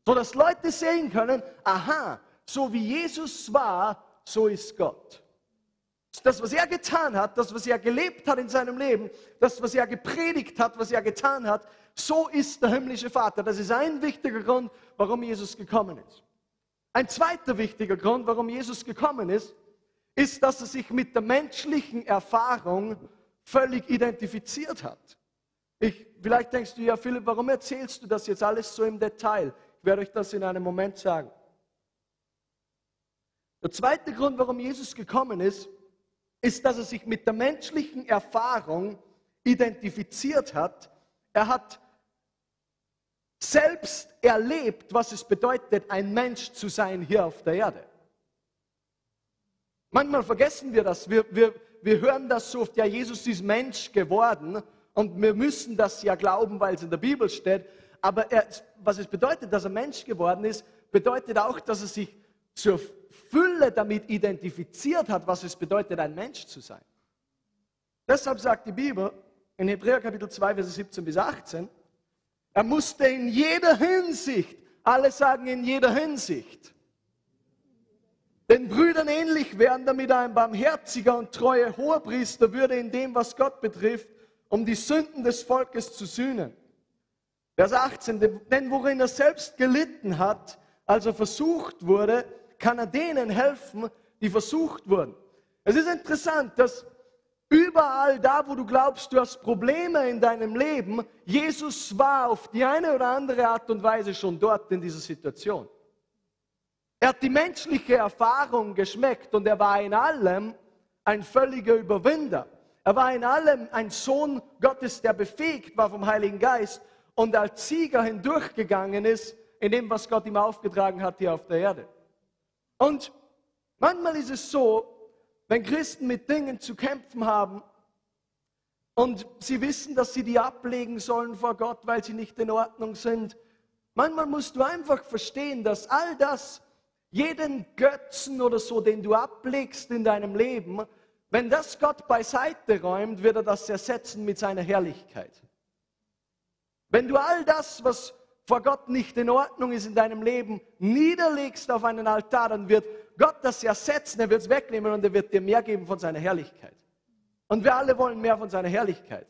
So dass Leute sehen können, aha, so wie Jesus war, so ist Gott. Das, was er getan hat, das, was er gelebt hat in seinem Leben, das, was er gepredigt hat, was er getan hat, so ist der himmlische Vater. Das ist ein wichtiger Grund, warum Jesus gekommen ist. Ein zweiter wichtiger Grund, warum Jesus gekommen ist, ist, dass er sich mit der menschlichen Erfahrung völlig identifiziert hat. Ich, vielleicht denkst du, ja Philipp, warum erzählst du das jetzt alles so im Detail? Ich werde euch das in einem Moment sagen. Der zweite Grund, warum Jesus gekommen ist, ist, dass er sich mit der menschlichen Erfahrung identifiziert hat. Er hat selbst erlebt, was es bedeutet, ein Mensch zu sein hier auf der Erde. Manchmal vergessen wir das. Wir, wir, wir hören das so oft, ja, Jesus ist Mensch geworden und wir müssen das ja glauben, weil es in der Bibel steht. Aber er, was es bedeutet, dass er Mensch geworden ist, bedeutet auch, dass er sich zur Fülle damit identifiziert hat, was es bedeutet, ein Mensch zu sein. Deshalb sagt die Bibel in Hebräer Kapitel 2, Verse 17 bis 18, er musste in jeder Hinsicht, alle sagen in jeder Hinsicht, den Brüdern ähnlich werden, damit er ein barmherziger und treuer Hohepriester würde in dem, was Gott betrifft, um die Sünden des Volkes zu sühnen. Vers 18, denn worin er selbst gelitten hat, als er versucht wurde, kann er denen helfen, die versucht wurden. Es ist interessant, dass überall da, wo du glaubst, du hast Probleme in deinem Leben, Jesus war auf die eine oder andere Art und Weise schon dort in dieser Situation. Er hat die menschliche Erfahrung geschmeckt und er war in allem ein völliger Überwinder. Er war in allem ein Sohn Gottes, der befähigt war vom Heiligen Geist und als Sieger hindurchgegangen ist in dem, was Gott ihm aufgetragen hat hier auf der Erde. Und manchmal ist es so, wenn Christen mit Dingen zu kämpfen haben und sie wissen, dass sie die ablegen sollen vor Gott, weil sie nicht in Ordnung sind, manchmal musst du einfach verstehen, dass all das, jeden Götzen oder so, den du ablegst in deinem Leben, wenn das Gott beiseite räumt, wird er das ersetzen mit seiner Herrlichkeit. Wenn du all das, was vor Gott nicht in Ordnung ist in deinem Leben, niederlegst auf einen Altar, dann wird Gott das ersetzen, er wird es wegnehmen und er wird dir mehr geben von seiner Herrlichkeit. Und wir alle wollen mehr von seiner Herrlichkeit.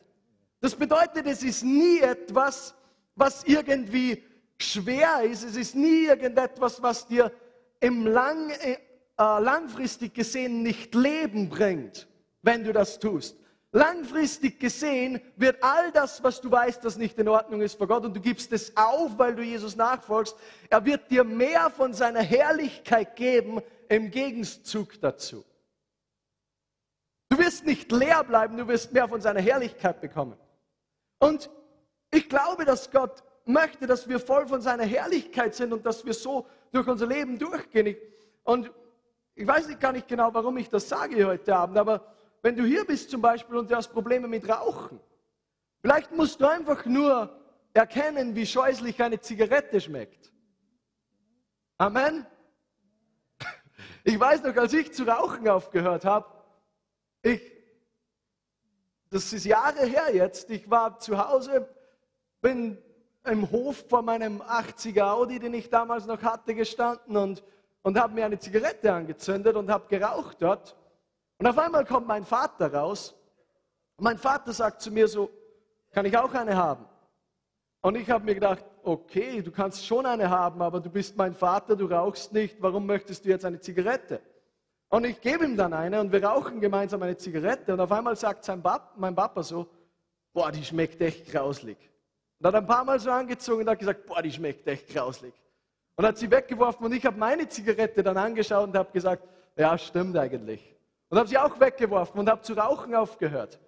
Das bedeutet, es ist nie etwas, was irgendwie schwer ist. Es ist nie irgendetwas, was dir im lang, äh, langfristig gesehen nicht Leben bringt, wenn du das tust. Langfristig gesehen wird all das, was du weißt, das nicht in Ordnung ist vor Gott und du gibst es auf, weil du Jesus nachfolgst, er wird dir mehr von seiner Herrlichkeit geben im Gegenzug dazu. Du wirst nicht leer bleiben, du wirst mehr von seiner Herrlichkeit bekommen. Und ich glaube, dass Gott möchte, dass wir voll von seiner Herrlichkeit sind und dass wir so durch unser Leben durchgehen. Und ich weiß nicht gar nicht genau, warum ich das sage heute Abend, aber wenn du hier bist zum Beispiel und du hast Probleme mit Rauchen, vielleicht musst du einfach nur erkennen, wie scheußlich eine Zigarette schmeckt. Amen. Ich weiß noch, als ich zu rauchen aufgehört habe, ich, das ist Jahre her jetzt, ich war zu Hause, bin im Hof vor meinem 80er Audi, den ich damals noch hatte, gestanden und, und habe mir eine Zigarette angezündet und habe geraucht dort. Und auf einmal kommt mein Vater raus und mein Vater sagt zu mir so, kann ich auch eine haben? Und ich habe mir gedacht, okay, du kannst schon eine haben, aber du bist mein Vater, du rauchst nicht, warum möchtest du jetzt eine Zigarette? Und ich gebe ihm dann eine und wir rauchen gemeinsam eine Zigarette und auf einmal sagt sein Pap, mein Papa so, boah, die schmeckt echt grauslig. Und hat ein paar Mal so angezogen und hat gesagt, boah, die schmeckt echt grauslig. Und hat sie weggeworfen und ich habe meine Zigarette dann angeschaut und habe gesagt, ja, stimmt eigentlich. Und habe sie auch weggeworfen und habe zu rauchen aufgehört.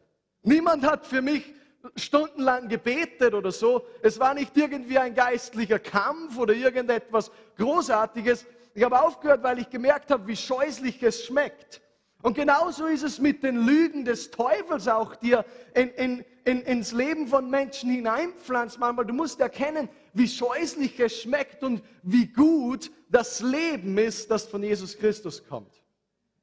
Niemand hat für mich stundenlang gebetet oder so. Es war nicht irgendwie ein geistlicher Kampf oder irgendetwas Großartiges. Ich habe aufgehört, weil ich gemerkt habe, wie scheußlich es schmeckt. Und genauso ist es mit den Lügen des Teufels auch, die er in, in, in, ins Leben von Menschen hineinpflanzt. Manchmal, du musst erkennen, wie scheußlich es schmeckt und wie gut das Leben ist, das von Jesus Christus kommt.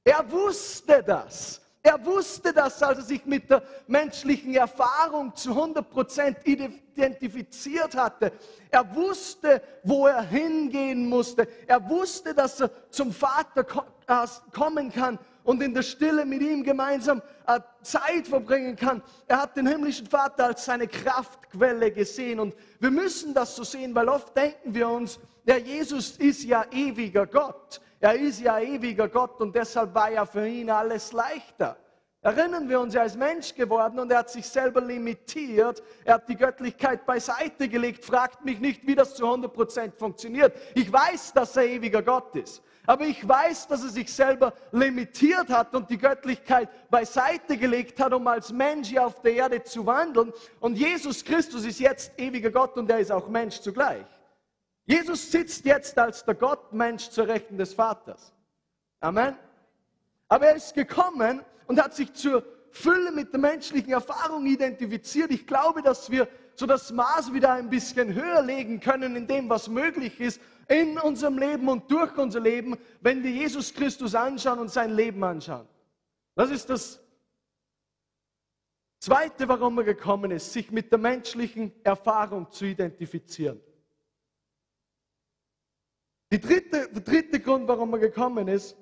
Er wusste das. Er wusste das, als er sich mit der menschlichen Erfahrung zu 100% identifiziert hatte. Er wusste, wo er hingehen musste. Er wusste, dass er zum Vater äh, kommen kann und in der Stille mit ihm gemeinsam äh, Zeit verbringen kann. Er hat den himmlischen Vater als seine Kraftquelle gesehen. Und wir müssen das so sehen, weil oft denken wir uns, der Jesus ist ja ewiger Gott. Er ist ja ewiger Gott und deshalb war ja für ihn alles leichter. Erinnern wir uns, er ist Mensch geworden und er hat sich selber limitiert. Er hat die Göttlichkeit beiseite gelegt. Fragt mich nicht, wie das zu 100% funktioniert. Ich weiß, dass er ewiger Gott ist. Aber ich weiß, dass er sich selber limitiert hat und die Göttlichkeit beiseite gelegt hat, um als Mensch hier auf der Erde zu wandeln. Und Jesus Christus ist jetzt ewiger Gott und er ist auch Mensch zugleich. Jesus sitzt jetzt als der Gottmensch zur Rechten des Vaters. Amen. Aber er ist gekommen, und hat sich zur Fülle mit der menschlichen Erfahrung identifiziert. Ich glaube, dass wir so das Maß wieder ein bisschen höher legen können in dem, was möglich ist in unserem Leben und durch unser Leben, wenn wir Jesus Christus anschauen und sein Leben anschauen. Das ist das Zweite, warum er gekommen ist, sich mit der menschlichen Erfahrung zu identifizieren. Dritte, der dritte Grund, warum er gekommen ist,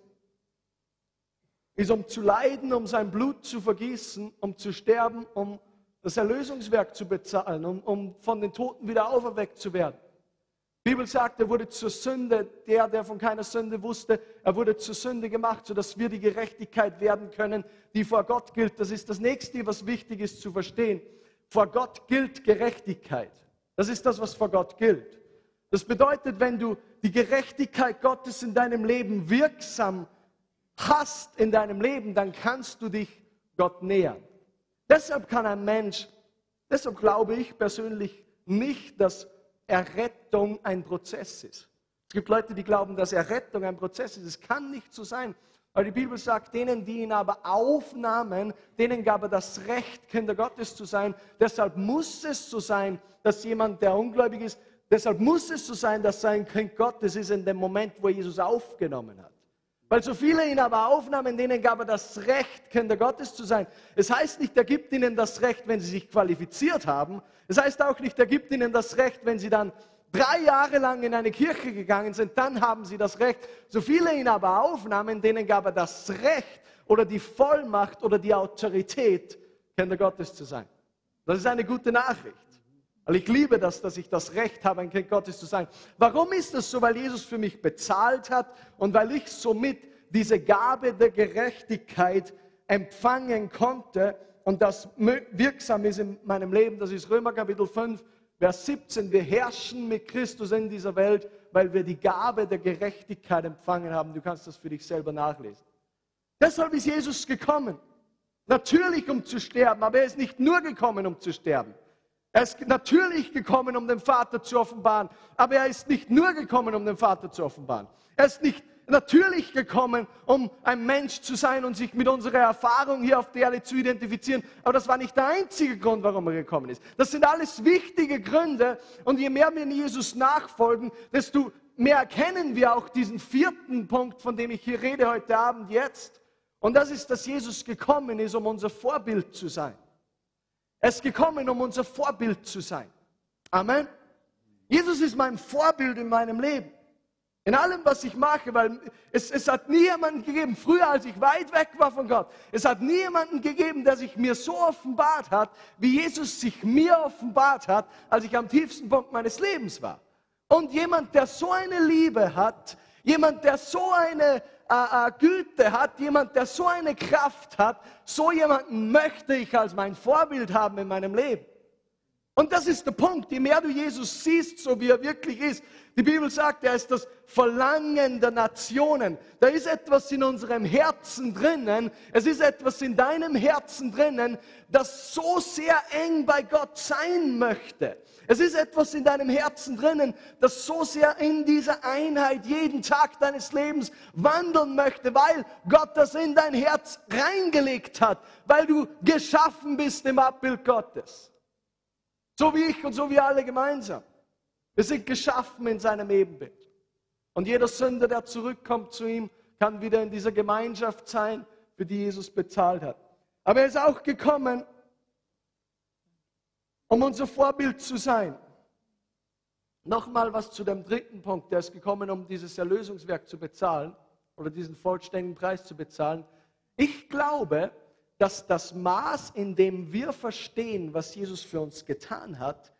ist, um zu leiden, um sein Blut zu vergießen, um zu sterben, um das Erlösungswerk zu bezahlen, um, um von den Toten wieder auferweckt zu werden. Die Bibel sagt, er wurde zur Sünde, der, der von keiner Sünde wusste, er wurde zur Sünde gemacht, sodass wir die Gerechtigkeit werden können, die vor Gott gilt. Das ist das Nächste, was wichtig ist zu verstehen. Vor Gott gilt Gerechtigkeit. Das ist das, was vor Gott gilt. Das bedeutet, wenn du die Gerechtigkeit Gottes in deinem Leben wirksam hast in deinem Leben, dann kannst du dich Gott nähern. Deshalb kann ein Mensch, deshalb glaube ich persönlich nicht, dass Errettung ein Prozess ist. Es gibt Leute, die glauben, dass Errettung ein Prozess ist. Es kann nicht so sein. Weil die Bibel sagt, denen, die ihn aber aufnahmen, denen gab er das Recht, Kinder Gottes zu sein. Deshalb muss es so sein, dass jemand, der ungläubig ist, deshalb muss es so sein, dass sein Kind Gottes ist in dem Moment, wo Jesus aufgenommen hat. Weil so viele ihn aber aufnahmen, denen gab er das Recht, Kinder Gottes zu sein. Es heißt nicht, er gibt ihnen das Recht, wenn sie sich qualifiziert haben. Es heißt auch nicht, er gibt ihnen das Recht, wenn sie dann drei Jahre lang in eine Kirche gegangen sind, dann haben sie das Recht. So viele ihn aber aufnahmen, denen gab er das Recht oder die Vollmacht oder die Autorität, Kinder Gottes zu sein. Das ist eine gute Nachricht. Weil ich liebe das, dass ich das Recht habe, ein Kind Gottes zu sein. Warum ist das so? Weil Jesus für mich bezahlt hat und weil ich somit diese Gabe der Gerechtigkeit empfangen konnte und das wirksam ist in meinem Leben. Das ist Römer Kapitel 5, Vers 17. Wir herrschen mit Christus in dieser Welt, weil wir die Gabe der Gerechtigkeit empfangen haben. Du kannst das für dich selber nachlesen. Deshalb ist Jesus gekommen. Natürlich, um zu sterben, aber er ist nicht nur gekommen, um zu sterben. Er ist natürlich gekommen, um den Vater zu offenbaren, aber er ist nicht nur gekommen, um den Vater zu offenbaren. Er ist nicht natürlich gekommen, um ein Mensch zu sein und sich mit unserer Erfahrung hier auf der Erde zu identifizieren. Aber das war nicht der einzige Grund, warum er gekommen ist. Das sind alles wichtige Gründe. Und je mehr wir in Jesus nachfolgen, desto mehr erkennen wir auch diesen vierten Punkt, von dem ich hier rede heute Abend jetzt. Und das ist, dass Jesus gekommen ist, um unser Vorbild zu sein. Er ist gekommen, um unser Vorbild zu sein. Amen. Jesus ist mein Vorbild in meinem Leben. In allem, was ich mache, weil es, es hat nie jemanden gegeben, früher als ich weit weg war von Gott, es hat nie jemanden gegeben, der sich mir so offenbart hat, wie Jesus sich mir offenbart hat, als ich am tiefsten Punkt meines Lebens war. Und jemand, der so eine Liebe hat, jemand, der so eine äh, Güte hat, jemand, der so eine Kraft hat, so jemanden möchte ich als mein Vorbild haben in meinem Leben. Und das ist der Punkt. Je mehr du Jesus siehst, so wie er wirklich ist, die Bibel sagt, er ist das Verlangen der Nationen. Da ist etwas in unserem Herzen drinnen. Es ist etwas in deinem Herzen drinnen, das so sehr eng bei Gott sein möchte. Es ist etwas in deinem Herzen drinnen, das so sehr in dieser Einheit jeden Tag deines Lebens wandeln möchte, weil Gott das in dein Herz reingelegt hat, weil du geschaffen bist im Abbild Gottes. So wie ich und so wie alle gemeinsam. Wir sind geschaffen in seinem Ebenbild. Und jeder Sünder, der zurückkommt zu ihm, kann wieder in dieser Gemeinschaft sein, für die Jesus bezahlt hat. Aber er ist auch gekommen, um unser Vorbild zu sein. Nochmal was zu dem dritten Punkt. Der ist gekommen, um dieses Erlösungswerk zu bezahlen oder diesen vollständigen Preis zu bezahlen. Ich glaube, dass das Maß, in dem wir verstehen, was Jesus für uns getan hat,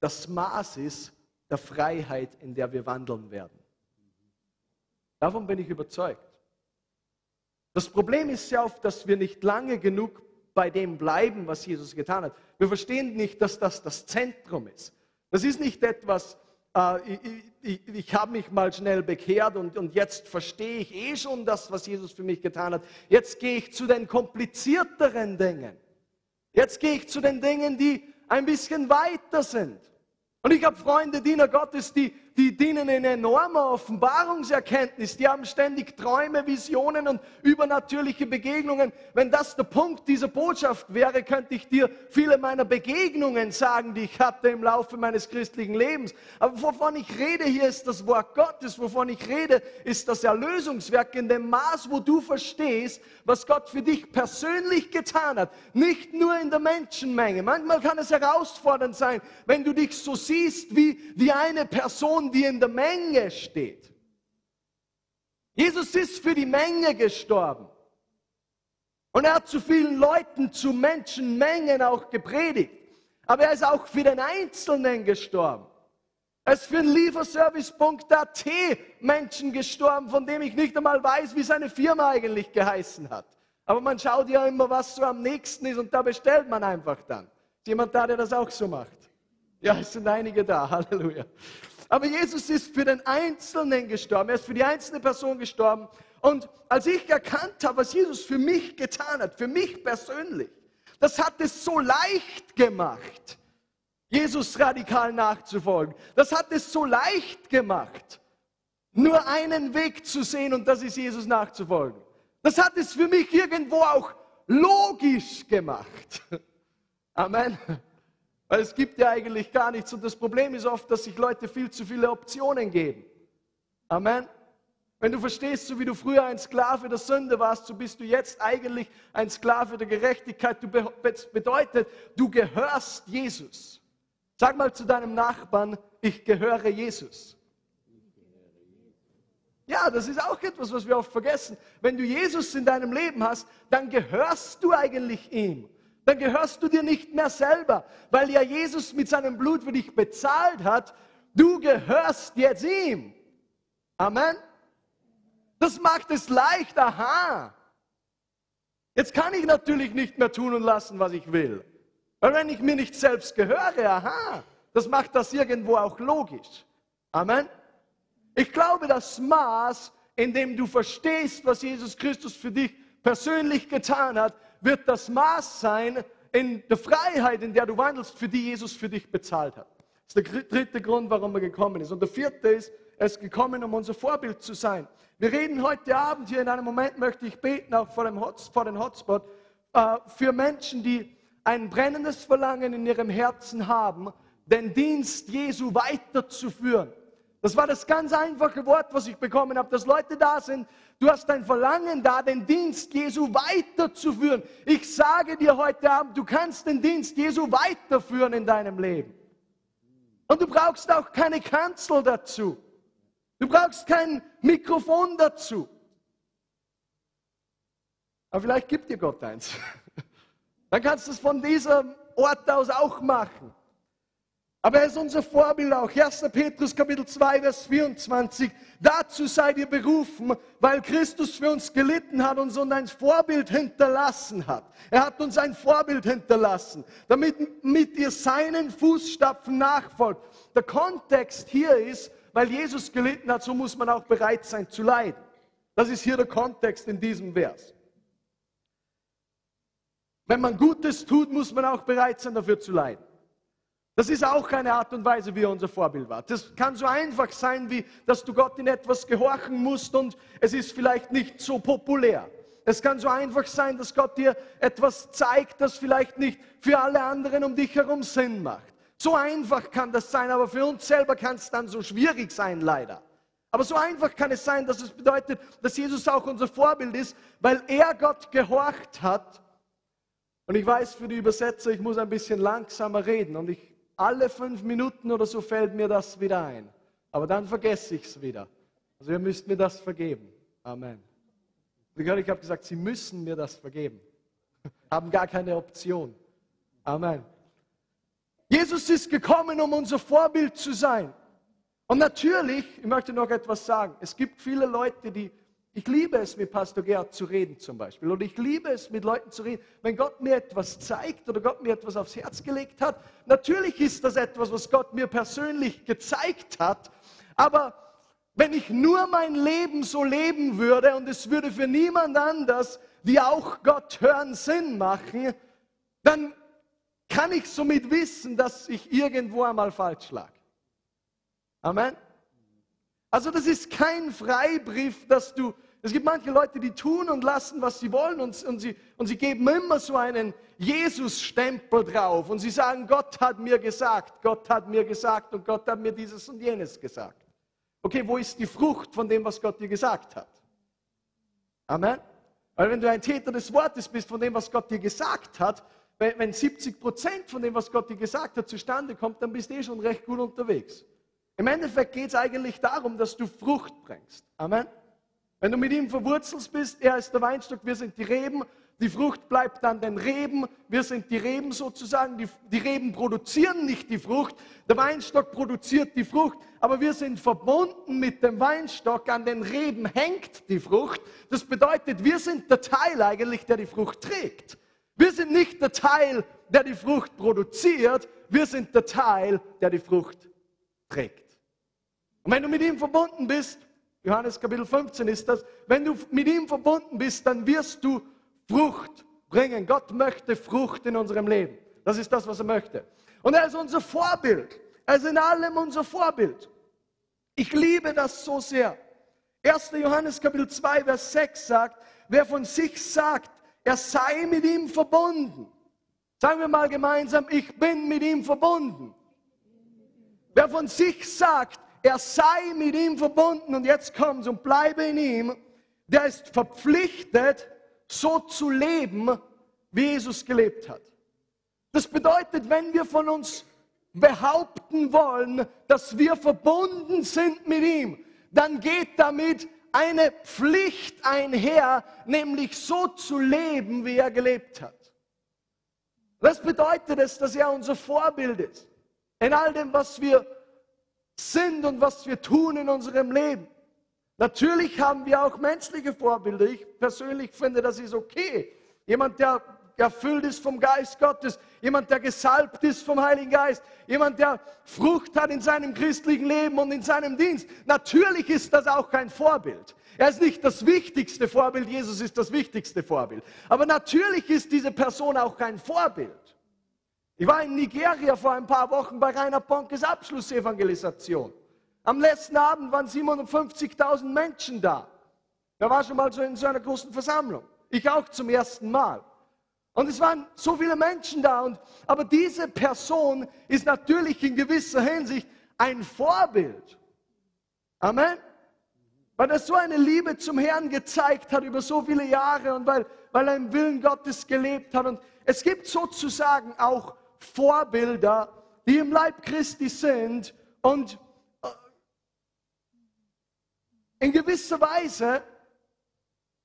das Maß ist, der Freiheit, in der wir wandeln werden. Davon bin ich überzeugt. Das Problem ist ja oft, dass wir nicht lange genug bei dem bleiben, was Jesus getan hat. Wir verstehen nicht, dass das das Zentrum ist. Das ist nicht etwas, ich, ich, ich habe mich mal schnell bekehrt und, und jetzt verstehe ich eh schon das, was Jesus für mich getan hat. Jetzt gehe ich zu den komplizierteren Dingen. Jetzt gehe ich zu den Dingen, die ein bisschen weiter sind. Und ich habe Freunde, Diener Gottes, die, die dienen in enormer Offenbarungserkenntnis. Die haben ständig Träume, Visionen und übernatürliche Begegnungen. Wenn das der Punkt dieser Botschaft wäre, könnte ich dir viele meiner Begegnungen sagen, die ich hatte im Laufe meines christlichen Lebens. Aber wovon ich rede hier ist das Wort Gottes. Wovon ich rede ist das Erlösungswerk in dem Maß, wo du verstehst, was Gott für dich persönlich getan hat. Nicht nur in der Menschenmenge. Manchmal kann es herausfordernd sein, wenn du dich so siehst wie, wie eine Person, Person, die in der Menge steht. Jesus ist für die Menge gestorben. Und er hat zu vielen Leuten, zu Menschenmengen auch gepredigt. Aber er ist auch für den Einzelnen gestorben. Er ist für den Lieferservice.at Menschen gestorben, von dem ich nicht einmal weiß, wie seine Firma eigentlich geheißen hat. Aber man schaut ja immer, was so am nächsten ist und da bestellt man einfach dann. Ist jemand da, der das auch so macht? Ja, es sind einige da. Halleluja. Aber Jesus ist für den Einzelnen gestorben. Er ist für die einzelne Person gestorben. Und als ich erkannt habe, was Jesus für mich getan hat, für mich persönlich, das hat es so leicht gemacht, Jesus radikal nachzufolgen. Das hat es so leicht gemacht, nur einen Weg zu sehen und das ist Jesus nachzufolgen. Das hat es für mich irgendwo auch logisch gemacht. Amen. Weil es gibt ja eigentlich gar nichts. Und das Problem ist oft, dass sich Leute viel zu viele Optionen geben. Amen. Wenn du verstehst, so wie du früher ein Sklave der Sünde warst, so bist du jetzt eigentlich ein Sklave der Gerechtigkeit. Du be bedeutet, du gehörst Jesus. Sag mal zu deinem Nachbarn, ich gehöre Jesus. Ja, das ist auch etwas, was wir oft vergessen. Wenn du Jesus in deinem Leben hast, dann gehörst du eigentlich ihm dann gehörst du dir nicht mehr selber, weil ja Jesus mit seinem Blut für dich bezahlt hat. Du gehörst jetzt ihm. Amen. Das macht es leicht, aha. Jetzt kann ich natürlich nicht mehr tun und lassen, was ich will. Weil wenn ich mir nicht selbst gehöre, aha, das macht das irgendwo auch logisch. Amen. Ich glaube, das Maß, in dem du verstehst, was Jesus Christus für dich persönlich getan hat, wird das Maß sein in der Freiheit, in der du wandelst, für die Jesus für dich bezahlt hat. Das ist der dritte Grund, warum er gekommen ist. Und der vierte ist, er ist gekommen, um unser Vorbild zu sein. Wir reden heute Abend hier in einem Moment, möchte ich beten, auch vor dem, Hot, vor dem Hotspot, äh, für Menschen, die ein brennendes Verlangen in ihrem Herzen haben, den Dienst Jesu weiterzuführen. Das war das ganz einfache Wort, was ich bekommen habe, dass Leute da sind, du hast ein Verlangen da, den Dienst Jesu weiterzuführen. Ich sage dir heute Abend, du kannst den Dienst Jesu weiterführen in deinem Leben. Und du brauchst auch keine Kanzel dazu. Du brauchst kein Mikrofon dazu. Aber vielleicht gibt dir Gott eins. Dann kannst du es von diesem Ort aus auch machen. Aber er ist unser Vorbild auch. 1. Petrus Kapitel 2, Vers 24. Dazu seid ihr berufen, weil Christus für uns gelitten hat und uns ein Vorbild hinterlassen hat. Er hat uns ein Vorbild hinterlassen, damit mit ihr seinen Fußstapfen nachfolgt. Der Kontext hier ist, weil Jesus gelitten hat, so muss man auch bereit sein zu leiden. Das ist hier der Kontext in diesem Vers. Wenn man Gutes tut, muss man auch bereit sein, dafür zu leiden. Das ist auch eine Art und Weise, wie er unser Vorbild war. Das kann so einfach sein, wie dass du Gott in etwas gehorchen musst und es ist vielleicht nicht so populär. Es kann so einfach sein, dass Gott dir etwas zeigt, das vielleicht nicht für alle anderen um dich herum Sinn macht. So einfach kann das sein, aber für uns selber kann es dann so schwierig sein, leider. Aber so einfach kann es sein, dass es bedeutet, dass Jesus auch unser Vorbild ist, weil er Gott gehorcht hat. Und ich weiß für die Übersetzer, ich muss ein bisschen langsamer reden und ich alle fünf Minuten oder so fällt mir das wieder ein. Aber dann vergesse ich es wieder. Also ihr müsst mir das vergeben. Amen. Ich habe gesagt, Sie müssen mir das vergeben. Haben gar keine Option. Amen. Jesus ist gekommen, um unser Vorbild zu sein. Und natürlich, ich möchte noch etwas sagen, es gibt viele Leute, die ich liebe es, mit Pastor Gerhard zu reden zum Beispiel. Und ich liebe es, mit Leuten zu reden. Wenn Gott mir etwas zeigt oder Gott mir etwas aufs Herz gelegt hat, natürlich ist das etwas, was Gott mir persönlich gezeigt hat. Aber wenn ich nur mein Leben so leben würde und es würde für niemand anders, wie auch Gott hören, Sinn machen, dann kann ich somit wissen, dass ich irgendwo einmal falsch lag. Amen. Also das ist kein Freibrief, dass du es gibt manche Leute, die tun und lassen, was sie wollen und, und, sie, und sie geben immer so einen Jesus-Stempel drauf und sie sagen, Gott hat mir gesagt, Gott hat mir gesagt und Gott hat mir dieses und jenes gesagt. Okay, wo ist die Frucht von dem, was Gott dir gesagt hat? Amen. Weil wenn du ein Täter des Wortes bist von dem, was Gott dir gesagt hat, wenn 70 Prozent von dem, was Gott dir gesagt hat, zustande kommt, dann bist du eh schon recht gut unterwegs. Im Endeffekt geht es eigentlich darum, dass du Frucht bringst. Amen. Wenn du mit ihm verwurzelt bist, er ist der Weinstock, wir sind die Reben, die Frucht bleibt an den Reben, wir sind die Reben sozusagen, die, die Reben produzieren nicht die Frucht, der Weinstock produziert die Frucht, aber wir sind verbunden mit dem Weinstock, an den Reben hängt die Frucht. Das bedeutet, wir sind der Teil eigentlich, der die Frucht trägt. Wir sind nicht der Teil, der die Frucht produziert, wir sind der Teil, der die Frucht trägt. Und wenn du mit ihm verbunden bist, Johannes Kapitel 15 ist das, wenn du mit ihm verbunden bist, dann wirst du Frucht bringen. Gott möchte Frucht in unserem Leben. Das ist das, was er möchte. Und er ist unser Vorbild. Er ist in allem unser Vorbild. Ich liebe das so sehr. 1. Johannes Kapitel 2, Vers 6 sagt, wer von sich sagt, er sei mit ihm verbunden. Sagen wir mal gemeinsam, ich bin mit ihm verbunden. Wer von sich sagt, er sei mit ihm verbunden und jetzt kommt's und bleibe in ihm, der ist verpflichtet, so zu leben, wie Jesus gelebt hat. Das bedeutet, wenn wir von uns behaupten wollen, dass wir verbunden sind mit ihm, dann geht damit eine Pflicht einher, nämlich so zu leben, wie er gelebt hat. Das bedeutet es, dass er unser Vorbild ist. In all dem, was wir sind und was wir tun in unserem Leben. Natürlich haben wir auch menschliche Vorbilder. Ich persönlich finde, das ist okay. Jemand, der erfüllt ist vom Geist Gottes, jemand, der gesalbt ist vom Heiligen Geist, jemand, der Frucht hat in seinem christlichen Leben und in seinem Dienst. Natürlich ist das auch kein Vorbild. Er ist nicht das wichtigste Vorbild, Jesus ist das wichtigste Vorbild. Aber natürlich ist diese Person auch kein Vorbild. Ich war in Nigeria vor ein paar Wochen bei Rainer Bonkes Abschlussevangelisation. Am letzten Abend waren 750.000 Menschen da. Er war schon mal so in so einer großen Versammlung. Ich auch zum ersten Mal. Und es waren so viele Menschen da. Und, aber diese Person ist natürlich in gewisser Hinsicht ein Vorbild. Amen. Weil er so eine Liebe zum Herrn gezeigt hat über so viele Jahre und weil, weil er im Willen Gottes gelebt hat. Und es gibt sozusagen auch Vorbilder, die im Leib Christi sind und äh, in gewisser Weise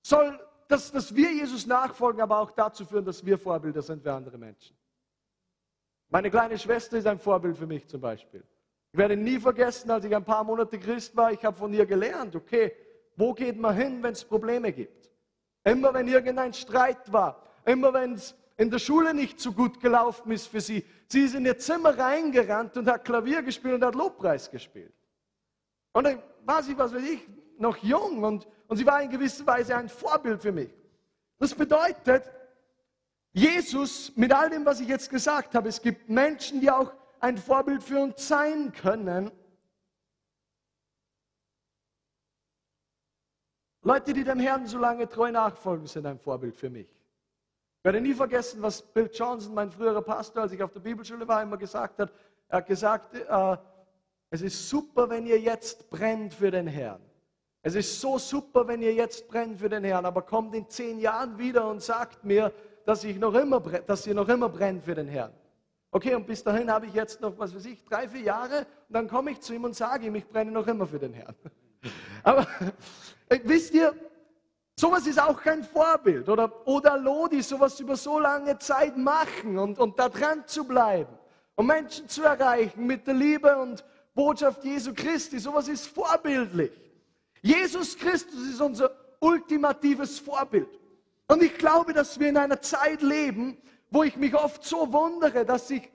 soll das, dass wir Jesus nachfolgen, aber auch dazu führen, dass wir Vorbilder sind für andere Menschen. Meine kleine Schwester ist ein Vorbild für mich zum Beispiel. Ich werde nie vergessen, als ich ein paar Monate Christ war, ich habe von ihr gelernt, okay, wo geht man hin, wenn es Probleme gibt? Immer wenn irgendein Streit war, immer wenn es in der Schule nicht so gut gelaufen ist für sie. Sie ist in ihr Zimmer reingerannt und hat Klavier gespielt und hat Lobpreis gespielt. Und dann war sie, was weiß ich, noch jung und, und sie war in gewisser Weise ein Vorbild für mich. Das bedeutet, Jesus, mit all dem, was ich jetzt gesagt habe, es gibt Menschen, die auch ein Vorbild für uns sein können. Leute, die dem Herrn so lange treu nachfolgen, sind ein Vorbild für mich. Ich werde nie vergessen, was Bill Johnson, mein früherer Pastor, als ich auf der Bibelschule war, immer gesagt hat. Er hat gesagt, äh, es ist super, wenn ihr jetzt brennt für den Herrn. Es ist so super, wenn ihr jetzt brennt für den Herrn, aber kommt in zehn Jahren wieder und sagt mir, dass, ich noch immer, dass ihr noch immer brennt für den Herrn. Okay, und bis dahin habe ich jetzt noch, was weiß ich, drei, vier Jahre und dann komme ich zu ihm und sage ihm, ich brenne noch immer für den Herrn. Aber äh, wisst ihr, Sowas ist auch kein Vorbild. Oder, oder Lodi, sowas über so lange Zeit machen und, und da dran zu bleiben und Menschen zu erreichen mit der Liebe und Botschaft Jesu Christi. Sowas ist vorbildlich. Jesus Christus ist unser ultimatives Vorbild. Und ich glaube, dass wir in einer Zeit leben, wo ich mich oft so wundere, dass ich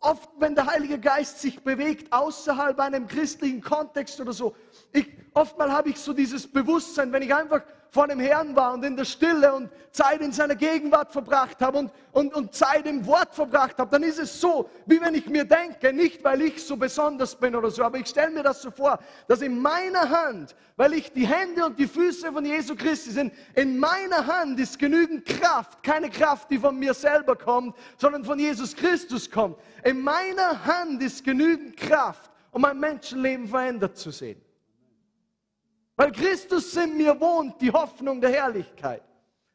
oft, wenn der Heilige Geist sich bewegt, außerhalb einem christlichen Kontext oder so, ich, oftmal habe ich so dieses Bewusstsein, wenn ich einfach vor dem Herrn war und in der Stille und Zeit in seiner Gegenwart verbracht habe und, und, und Zeit im Wort verbracht habe, dann ist es so, wie wenn ich mir denke, nicht weil ich so besonders bin oder so, aber ich stelle mir das so vor, dass in meiner Hand, weil ich die Hände und die Füße von Jesu Christi sind, in meiner Hand ist genügend Kraft, keine Kraft, die von mir selber kommt, sondern von Jesus Christus kommt. In meiner Hand ist genügend Kraft, um ein Menschenleben verändert zu sehen. Weil Christus in mir wohnt, die Hoffnung der Herrlichkeit.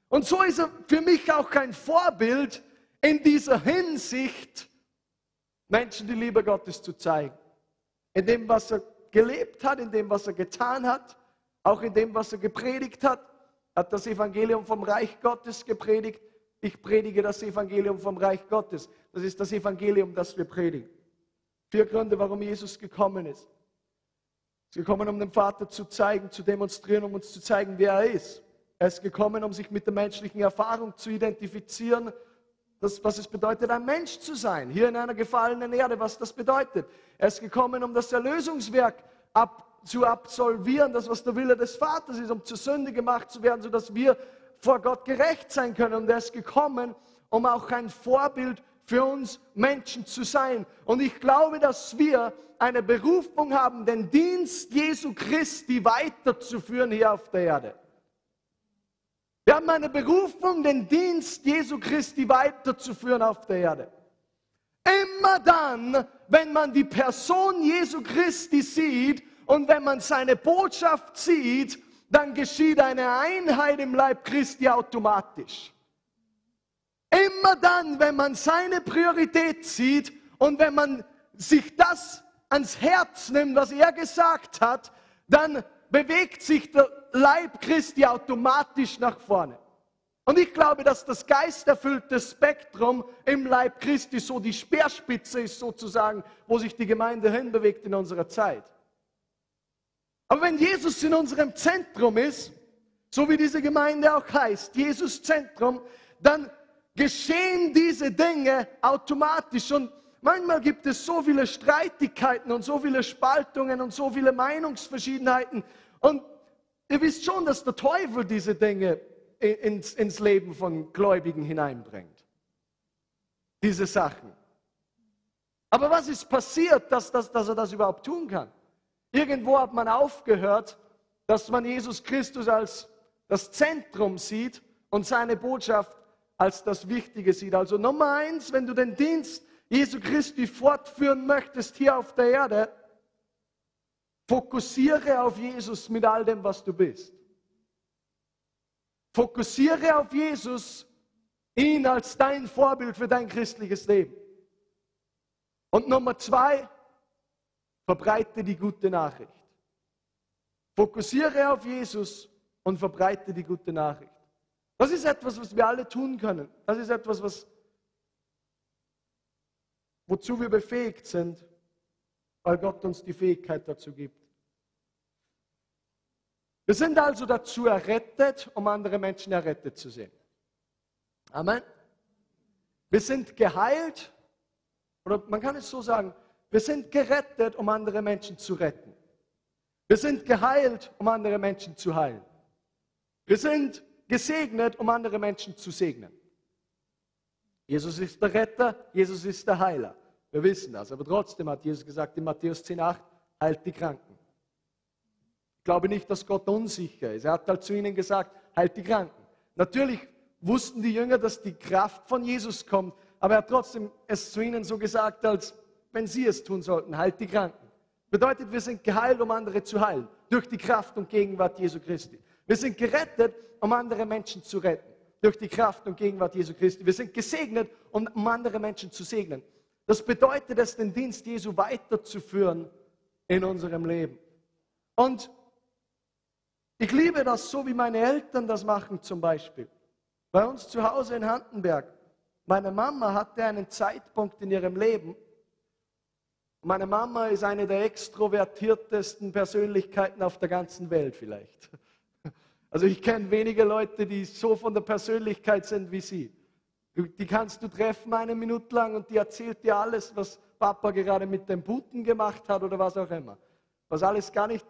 Und so ist er für mich auch kein Vorbild in dieser Hinsicht, Menschen die Liebe Gottes zu zeigen. In dem, was er gelebt hat, in dem, was er getan hat, auch in dem, was er gepredigt hat, hat das Evangelium vom Reich Gottes gepredigt. Ich predige das Evangelium vom Reich Gottes. Das ist das Evangelium, das wir predigen. Vier Gründe, warum Jesus gekommen ist. Ist gekommen, um den Vater zu zeigen, zu demonstrieren, um uns zu zeigen, wer er ist. Er ist gekommen, um sich mit der menschlichen Erfahrung zu identifizieren, das, was es bedeutet, ein Mensch zu sein, hier in einer gefallenen Erde, was das bedeutet. Er ist gekommen, um das Erlösungswerk ab, zu absolvieren, das, was der Wille des Vaters ist, um zur Sünde gemacht zu werden, sodass wir vor Gott gerecht sein können. Und er ist gekommen, um auch ein Vorbild für uns Menschen zu sein. Und ich glaube, dass wir eine Berufung haben, den Dienst Jesu Christi weiterzuführen hier auf der Erde. Wir haben eine Berufung, den Dienst Jesu Christi weiterzuführen auf der Erde. Immer dann, wenn man die Person Jesu Christi sieht und wenn man seine Botschaft sieht, dann geschieht eine Einheit im Leib Christi automatisch. Immer dann, wenn man seine Priorität sieht und wenn man sich das ans Herz nimmt, was er gesagt hat, dann bewegt sich der Leib Christi automatisch nach vorne. Und ich glaube, dass das geisterfüllte Spektrum im Leib Christi so die Speerspitze ist sozusagen, wo sich die Gemeinde hinbewegt in unserer Zeit. Aber wenn Jesus in unserem Zentrum ist, so wie diese Gemeinde auch heißt, Jesus Zentrum, dann geschehen diese Dinge automatisch. Und manchmal gibt es so viele Streitigkeiten und so viele Spaltungen und so viele Meinungsverschiedenheiten. Und ihr wisst schon, dass der Teufel diese Dinge ins, ins Leben von Gläubigen hineinbringt. Diese Sachen. Aber was ist passiert, dass, dass, dass er das überhaupt tun kann? Irgendwo hat man aufgehört, dass man Jesus Christus als das Zentrum sieht und seine Botschaft als das Wichtige sieht. Also Nummer eins, wenn du den Dienst Jesu Christi fortführen möchtest hier auf der Erde, fokussiere auf Jesus mit all dem, was du bist. Fokussiere auf Jesus, ihn als dein Vorbild für dein christliches Leben. Und Nummer zwei, verbreite die gute Nachricht. Fokussiere auf Jesus und verbreite die gute Nachricht. Das ist etwas, was wir alle tun können. Das ist etwas, was, wozu wir befähigt sind, weil Gott uns die Fähigkeit dazu gibt. Wir sind also dazu errettet, um andere Menschen errettet zu sehen. Amen. Wir sind geheilt, oder man kann es so sagen, wir sind gerettet, um andere Menschen zu retten. Wir sind geheilt, um andere Menschen zu heilen. Wir sind gesegnet, um andere Menschen zu segnen. Jesus ist der Retter, Jesus ist der Heiler. Wir wissen das, aber trotzdem hat Jesus gesagt in Matthäus 10,8, heilt die Kranken. Ich glaube nicht, dass Gott unsicher ist. Er hat halt zu ihnen gesagt, heilt die Kranken. Natürlich wussten die Jünger, dass die Kraft von Jesus kommt, aber er hat trotzdem es zu ihnen so gesagt, als wenn sie es tun sollten, heilt die Kranken. Bedeutet, wir sind geheilt, um andere zu heilen, durch die Kraft und Gegenwart Jesu Christi. Wir sind gerettet, um andere Menschen zu retten. Durch die Kraft und Gegenwart Jesu Christi. Wir sind gesegnet, um, andere Menschen zu segnen. Das bedeutet es, den Dienst Jesu weiterzuführen in unserem Leben. Und ich liebe das so, wie meine Eltern das machen zum Beispiel. Bei uns zu Hause in Handenberg. Meine Mama hatte einen Zeitpunkt in ihrem Leben. Meine Mama ist eine der extrovertiertesten Persönlichkeiten auf der ganzen Welt vielleicht. Also ich kenne wenige Leute, die so von der Persönlichkeit sind wie sie. Die kannst du treffen eine Minute lang und die erzählt dir alles, was Papa gerade mit dem Buten gemacht hat oder was auch immer. Was alles gar nicht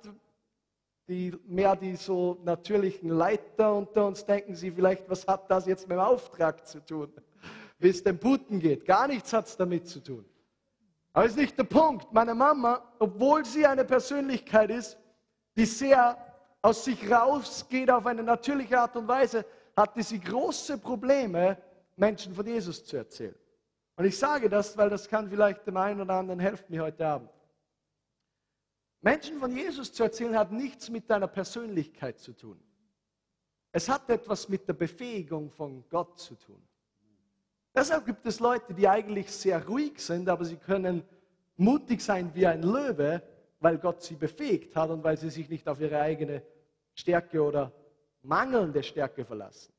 die, mehr die so natürlichen Leiter unter uns denken sie vielleicht, was hat das jetzt mit dem Auftrag zu tun? Wie es dem Buten geht. Gar nichts hat es damit zu tun. Aber ist nicht der Punkt. Meine Mama, obwohl sie eine Persönlichkeit ist, die sehr aus sich rausgeht auf eine natürliche Art und Weise, hatte sie große Probleme, Menschen von Jesus zu erzählen. Und ich sage das, weil das kann vielleicht dem einen oder anderen helfen mir heute Abend. Menschen von Jesus zu erzählen hat nichts mit deiner Persönlichkeit zu tun. Es hat etwas mit der Befähigung von Gott zu tun. Deshalb gibt es Leute, die eigentlich sehr ruhig sind, aber sie können mutig sein wie ein Löwe, weil Gott sie befähigt hat und weil sie sich nicht auf ihre eigene Stärke oder mangelnde Stärke verlassen.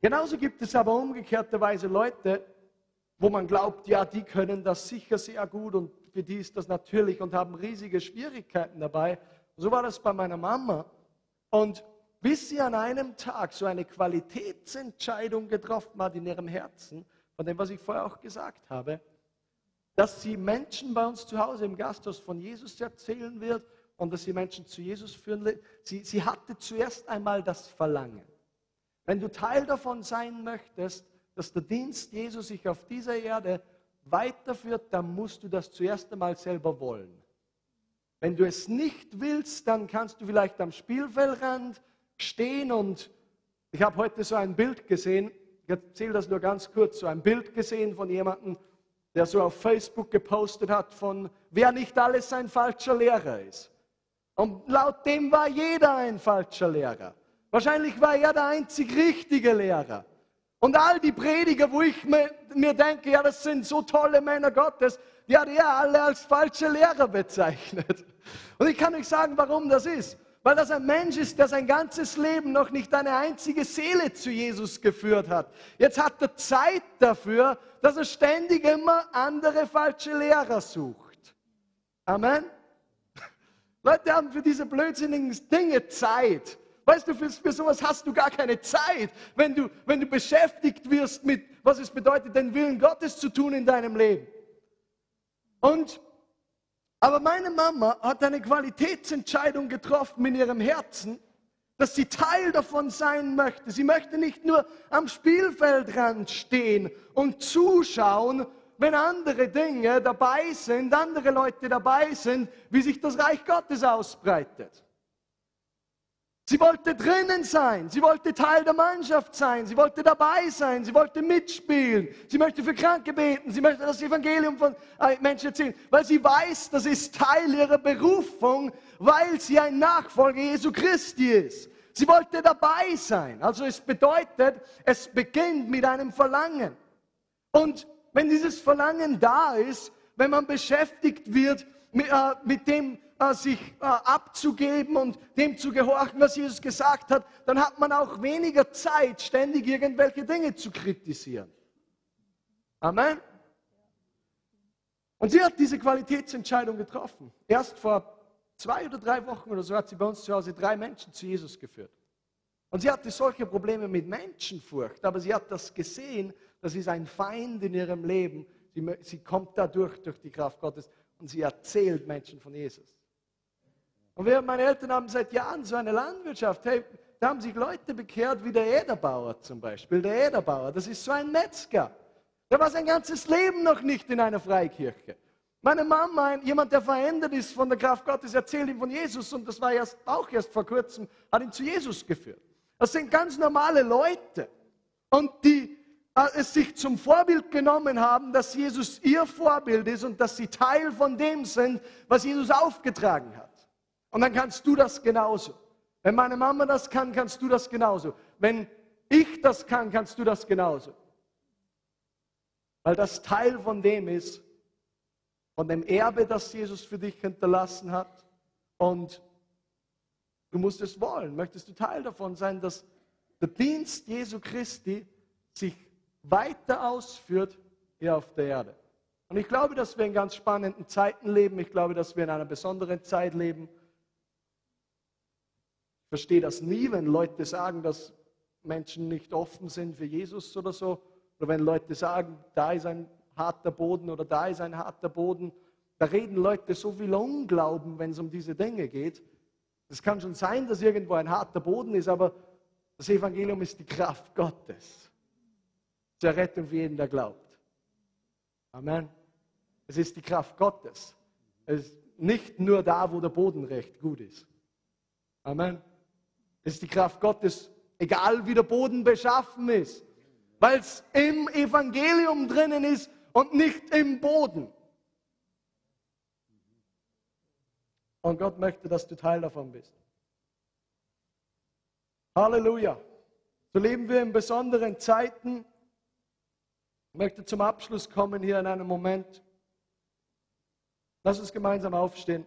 Genauso gibt es aber umgekehrterweise Leute, wo man glaubt, ja, die können das sicher sehr gut und für die ist das natürlich und haben riesige Schwierigkeiten dabei. So war das bei meiner Mama. Und bis sie an einem Tag so eine Qualitätsentscheidung getroffen hat in ihrem Herzen, von dem, was ich vorher auch gesagt habe, dass sie Menschen bei uns zu Hause im Gasthaus von Jesus erzählen wird und dass sie Menschen zu Jesus führen wird. Sie, sie hatte zuerst einmal das Verlangen. Wenn du Teil davon sein möchtest, dass der Dienst Jesus sich auf dieser Erde weiterführt, dann musst du das zuerst einmal selber wollen. Wenn du es nicht willst, dann kannst du vielleicht am Spielfeldrand stehen und ich habe heute so ein Bild gesehen, ich erzähle das nur ganz kurz, so ein Bild gesehen von jemandem, der so auf Facebook gepostet hat von, wer nicht alles ein falscher Lehrer ist. Und laut dem war jeder ein falscher Lehrer. Wahrscheinlich war er der einzig richtige Lehrer. Und all die Prediger, wo ich mir, mir denke, ja, das sind so tolle Männer Gottes, die hat er alle als falsche Lehrer bezeichnet. Und ich kann euch sagen, warum das ist. Weil das ein Mensch ist, der sein ganzes Leben noch nicht eine einzige Seele zu Jesus geführt hat. Jetzt hat er Zeit dafür, dass er ständig immer andere falsche Lehrer sucht. Amen. Leute haben für diese blödsinnigen Dinge Zeit. Weißt du, für, für sowas hast du gar keine Zeit, wenn du, wenn du beschäftigt wirst mit, was es bedeutet, den Willen Gottes zu tun in deinem Leben. Und, aber meine Mama hat eine Qualitätsentscheidung getroffen in ihrem Herzen, dass sie Teil davon sein möchte. Sie möchte nicht nur am Spielfeldrand stehen und zuschauen, wenn andere Dinge dabei sind, andere Leute dabei sind, wie sich das Reich Gottes ausbreitet. Sie wollte drinnen sein, sie wollte Teil der Mannschaft sein, sie wollte dabei sein, sie wollte mitspielen, sie möchte für Kranke beten, sie möchte das Evangelium von äh, Menschen erzählen, weil sie weiß, das ist Teil ihrer Berufung, weil sie ein Nachfolger Jesu Christi ist. Sie wollte dabei sein. Also es bedeutet, es beginnt mit einem Verlangen. Und wenn dieses Verlangen da ist, wenn man beschäftigt wird mit, äh, mit dem, äh, sich äh, abzugeben und dem zu gehorchen, was Jesus gesagt hat, dann hat man auch weniger Zeit, ständig irgendwelche Dinge zu kritisieren. Amen. Und sie hat diese Qualitätsentscheidung getroffen. Erst vor zwei oder drei Wochen oder so hat sie bei uns zu Hause drei Menschen zu Jesus geführt. Und sie hatte solche Probleme mit Menschenfurcht, aber sie hat das gesehen, das ist ein Feind in ihrem Leben. Sie, sie kommt dadurch, durch die Kraft Gottes, und sie erzählt Menschen von Jesus. Und wir, meine Eltern haben seit Jahren so eine Landwirtschaft. Hey, da haben sich Leute bekehrt wie der Ederbauer zum Beispiel. Der Ederbauer, das ist so ein Metzger. Der war sein ganzes Leben noch nicht in einer Freikirche. Meine Mama, jemand, der verändert ist von der Kraft Gottes, erzählt ihm von Jesus und das war erst, auch erst vor kurzem, hat ihn zu Jesus geführt. Das sind ganz normale Leute und die äh, es sich zum Vorbild genommen haben, dass Jesus ihr Vorbild ist und dass sie Teil von dem sind, was Jesus aufgetragen hat. Und dann kannst du das genauso. Wenn meine Mama das kann, kannst du das genauso. Wenn ich das kann, kannst du das genauso. Weil das Teil von dem ist, von dem Erbe, das Jesus für dich hinterlassen hat. Und du musst es wollen. Möchtest du Teil davon sein, dass der Dienst Jesu Christi sich weiter ausführt hier auf der Erde. Und ich glaube, dass wir in ganz spannenden Zeiten leben. Ich glaube, dass wir in einer besonderen Zeit leben. verstehe das nie, wenn Leute sagen, dass Menschen nicht offen sind für Jesus oder so. Oder wenn Leute sagen, da ist ein harter Boden oder da ist ein harter Boden. Da reden Leute so viel Unglauben, wenn es um diese Dinge geht. Es kann schon sein, dass irgendwo ein harter Boden ist, aber das Evangelium ist die Kraft Gottes zur Rettung für jeden, der glaubt. Amen. Es ist die Kraft Gottes. Es ist nicht nur da, wo der Boden recht gut ist. Amen. Es ist die Kraft Gottes, egal wie der Boden beschaffen ist, weil es im Evangelium drinnen ist und nicht im Boden. Und Gott möchte, dass du Teil davon bist. Halleluja. So leben wir in besonderen Zeiten. Ich möchte zum Abschluss kommen hier in einem Moment. Lass uns gemeinsam aufstehen.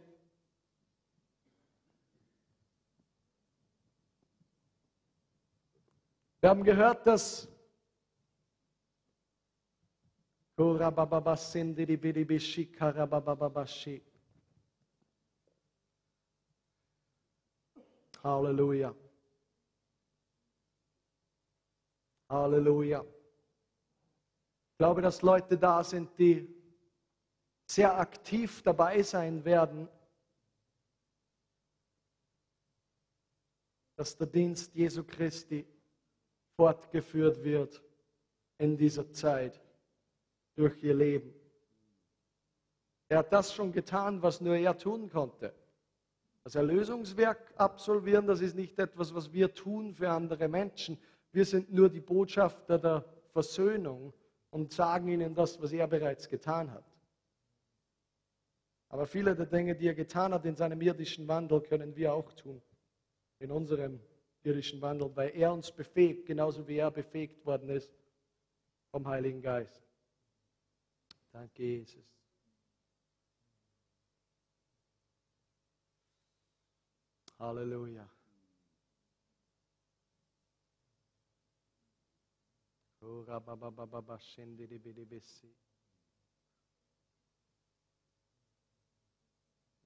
Wir haben gehört, dass Halleluja. Halleluja. Ich glaube, dass Leute da sind, die sehr aktiv dabei sein werden, dass der Dienst Jesu Christi fortgeführt wird in dieser Zeit durch ihr Leben. Er hat das schon getan, was nur er tun konnte. Das Erlösungswerk absolvieren, das ist nicht etwas, was wir tun für andere Menschen. Wir sind nur die Botschafter der Versöhnung und sagen ihnen das, was er bereits getan hat. Aber viele der Dinge, die er getan hat in seinem irdischen Wandel, können wir auch tun. In unserem irdischen Wandel, weil er uns befähigt, genauso wie er befähigt worden ist vom Heiligen Geist. Danke, Jesus. Halleluja.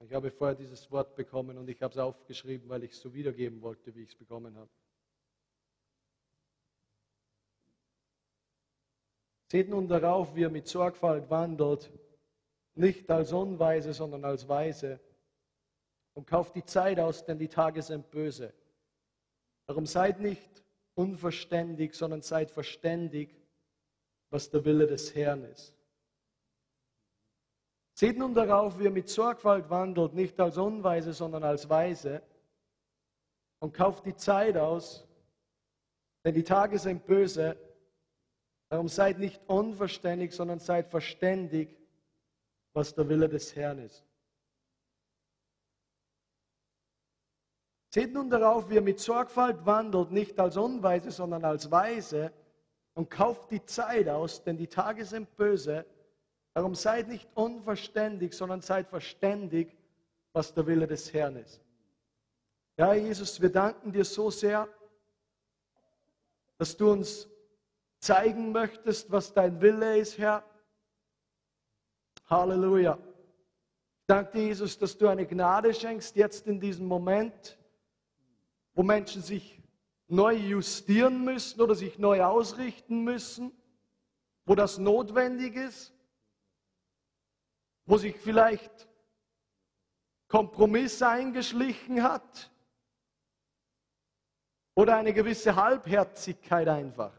Ich habe vorher dieses Wort bekommen und ich habe es aufgeschrieben, weil ich es so wiedergeben wollte, wie ich es bekommen habe. Seht nun darauf, wie er mit Sorgfalt wandelt, nicht als Unweise, sondern als Weise und kauft die Zeit aus, denn die Tage sind böse. Darum seid nicht unverständig, sondern seid verständig, was der Wille des Herrn ist. Seht nun darauf, wie ihr mit Sorgfalt wandelt, nicht als Unweise, sondern als Weise, und kauft die Zeit aus, denn die Tage sind böse. Darum seid nicht unverständig, sondern seid verständig, was der Wille des Herrn ist. Seht nun darauf, wie ihr mit Sorgfalt wandelt, nicht als Unweise, sondern als Weise, und kauft die Zeit aus, denn die Tage sind böse. Darum seid nicht unverständig, sondern seid verständig, was der Wille des Herrn ist. Ja, Jesus, wir danken dir so sehr, dass du uns zeigen möchtest, was dein Wille ist, Herr. Halleluja. Danke Jesus, dass du eine Gnade schenkst jetzt in diesem Moment wo Menschen sich neu justieren müssen oder sich neu ausrichten müssen, wo das notwendig ist, wo sich vielleicht Kompromiss eingeschlichen hat oder eine gewisse Halbherzigkeit einfach.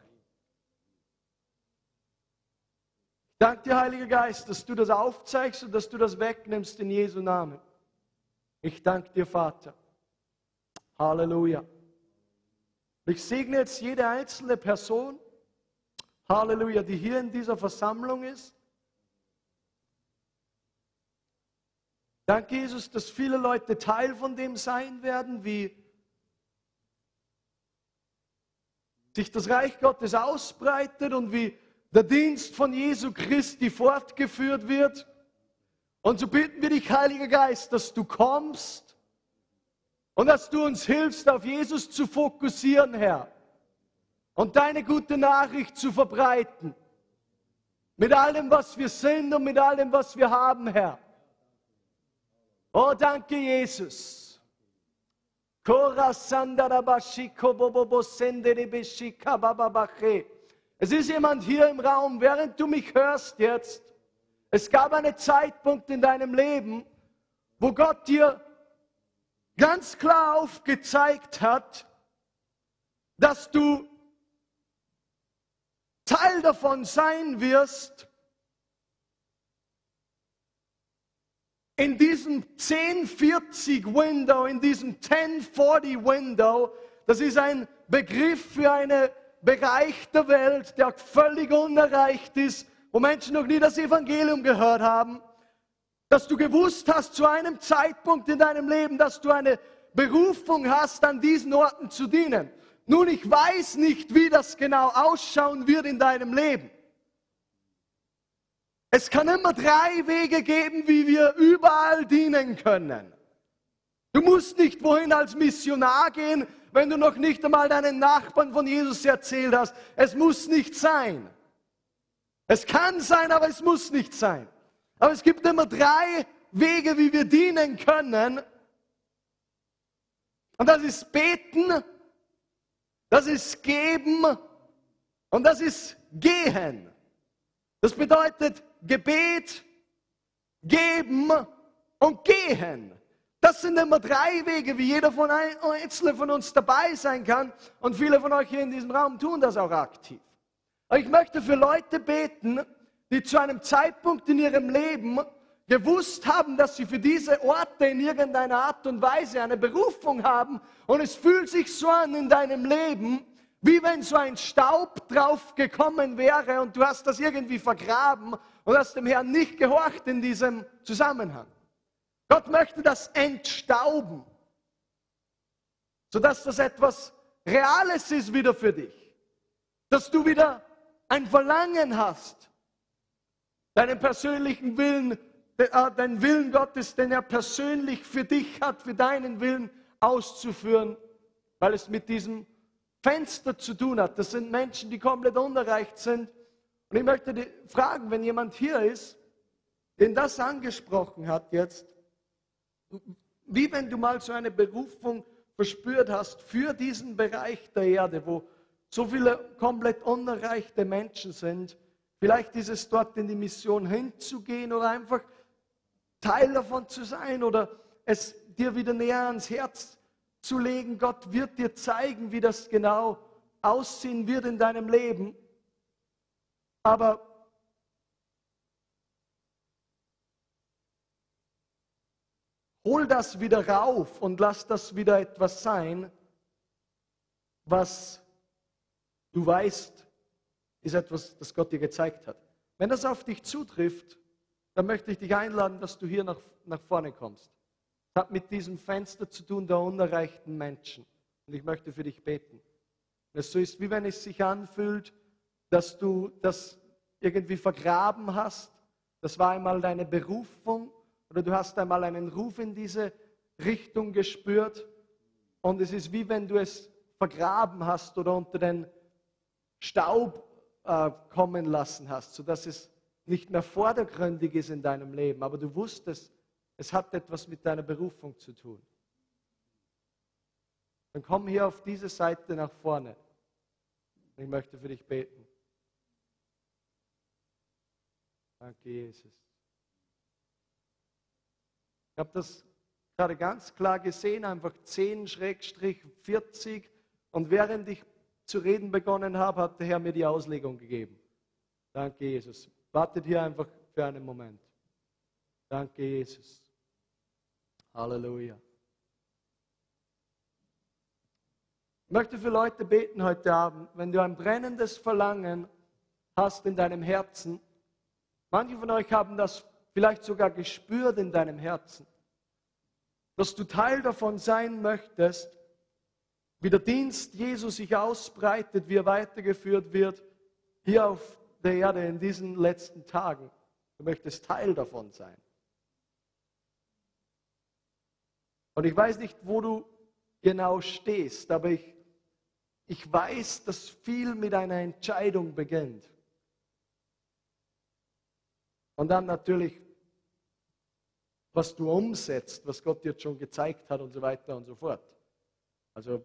Ich danke dir, Heiliger Geist, dass du das aufzeigst und dass du das wegnimmst in Jesu Namen. Ich danke dir, Vater. Halleluja. Ich segne jetzt jede einzelne Person, Halleluja, die hier in dieser Versammlung ist. Danke, Jesus, dass viele Leute Teil von dem sein werden, wie sich das Reich Gottes ausbreitet und wie der Dienst von Jesu Christi fortgeführt wird. Und so bitten wir dich, Heiliger Geist, dass du kommst und dass du uns hilfst, auf Jesus zu fokussieren, Herr. Und deine gute Nachricht zu verbreiten. Mit allem, was wir sind und mit allem, was wir haben, Herr. Oh, danke, Jesus. Es ist jemand hier im Raum, während du mich hörst jetzt. Es gab einen Zeitpunkt in deinem Leben, wo Gott dir ganz klar aufgezeigt hat, dass du Teil davon sein wirst, in diesem 1040 Window, in diesem 1040 Window, das ist ein Begriff für einen Bereich der Welt, der völlig unerreicht ist, wo Menschen noch nie das Evangelium gehört haben, dass du gewusst hast zu einem Zeitpunkt in deinem Leben, dass du eine Berufung hast, an diesen Orten zu dienen. Nun, ich weiß nicht, wie das genau ausschauen wird in deinem Leben. Es kann immer drei Wege geben, wie wir überall dienen können. Du musst nicht wohin als Missionar gehen, wenn du noch nicht einmal deinen Nachbarn von Jesus erzählt hast. Es muss nicht sein. Es kann sein, aber es muss nicht sein. Aber es gibt immer drei Wege, wie wir dienen können. Und das ist beten, das ist geben und das ist gehen. Das bedeutet Gebet, geben und gehen. Das sind immer drei Wege, wie jeder von einzelnen von uns dabei sein kann. Und viele von euch hier in diesem Raum tun das auch aktiv. Aber ich möchte für Leute beten, die zu einem Zeitpunkt in ihrem Leben gewusst haben, dass sie für diese Orte in irgendeiner Art und Weise eine Berufung haben. Und es fühlt sich so an in deinem Leben, wie wenn so ein Staub drauf gekommen wäre und du hast das irgendwie vergraben und hast dem Herrn nicht gehorcht in diesem Zusammenhang. Gott möchte das entstauben, sodass das etwas Reales ist wieder für dich. Dass du wieder ein Verlangen hast, deinen persönlichen Willen, äh, den Willen Gottes, den er persönlich für dich hat, für deinen Willen auszuführen, weil es mit diesem Fenster zu tun hat. Das sind Menschen, die komplett unerreicht sind. Und ich möchte dich fragen, wenn jemand hier ist, den das angesprochen hat jetzt, wie wenn du mal so eine Berufung verspürt hast für diesen Bereich der Erde, wo so viele komplett unerreichte Menschen sind. Vielleicht ist es dort in die Mission hinzugehen oder einfach Teil davon zu sein oder es dir wieder näher ans Herz zu legen. Gott wird dir zeigen, wie das genau aussehen wird in deinem Leben. Aber hol das wieder rauf und lass das wieder etwas sein, was du weißt, ist etwas, das Gott dir gezeigt hat. Wenn das auf dich zutrifft, dann möchte ich dich einladen, dass du hier nach, nach vorne kommst. Das hat mit diesem Fenster zu tun der unerreichten Menschen. Und ich möchte für dich beten. Es so ist, wie wenn es sich anfühlt, dass du das irgendwie vergraben hast. Das war einmal deine Berufung oder du hast einmal einen Ruf in diese Richtung gespürt. Und es ist wie wenn du es vergraben hast oder unter den Staub äh, kommen lassen hast, sodass es nicht mehr vordergründig ist in deinem Leben, aber du wusstest, es hat etwas mit deiner Berufung zu tun. Dann komm hier auf diese Seite nach vorne. Ich möchte für dich beten. Danke, Jesus. Ich habe das gerade ganz klar gesehen, einfach 10-40. Und während ich zu reden begonnen habe, hat der Herr mir die Auslegung gegeben. Danke, Jesus. Wartet hier einfach für einen Moment. Danke, Jesus. Halleluja. Ich möchte für Leute beten heute Abend, wenn du ein brennendes Verlangen hast in deinem Herzen. Manche von euch haben das vielleicht sogar gespürt in deinem Herzen, dass du Teil davon sein möchtest, wie der Dienst Jesu sich ausbreitet, wie er weitergeführt wird, hier auf der Erde in diesen letzten Tagen. Du möchtest Teil davon sein. Und ich weiß nicht, wo du genau stehst, aber ich, ich weiß, dass viel mit einer Entscheidung beginnt. Und dann natürlich, was du umsetzt, was Gott dir schon gezeigt hat und so weiter und so fort. Also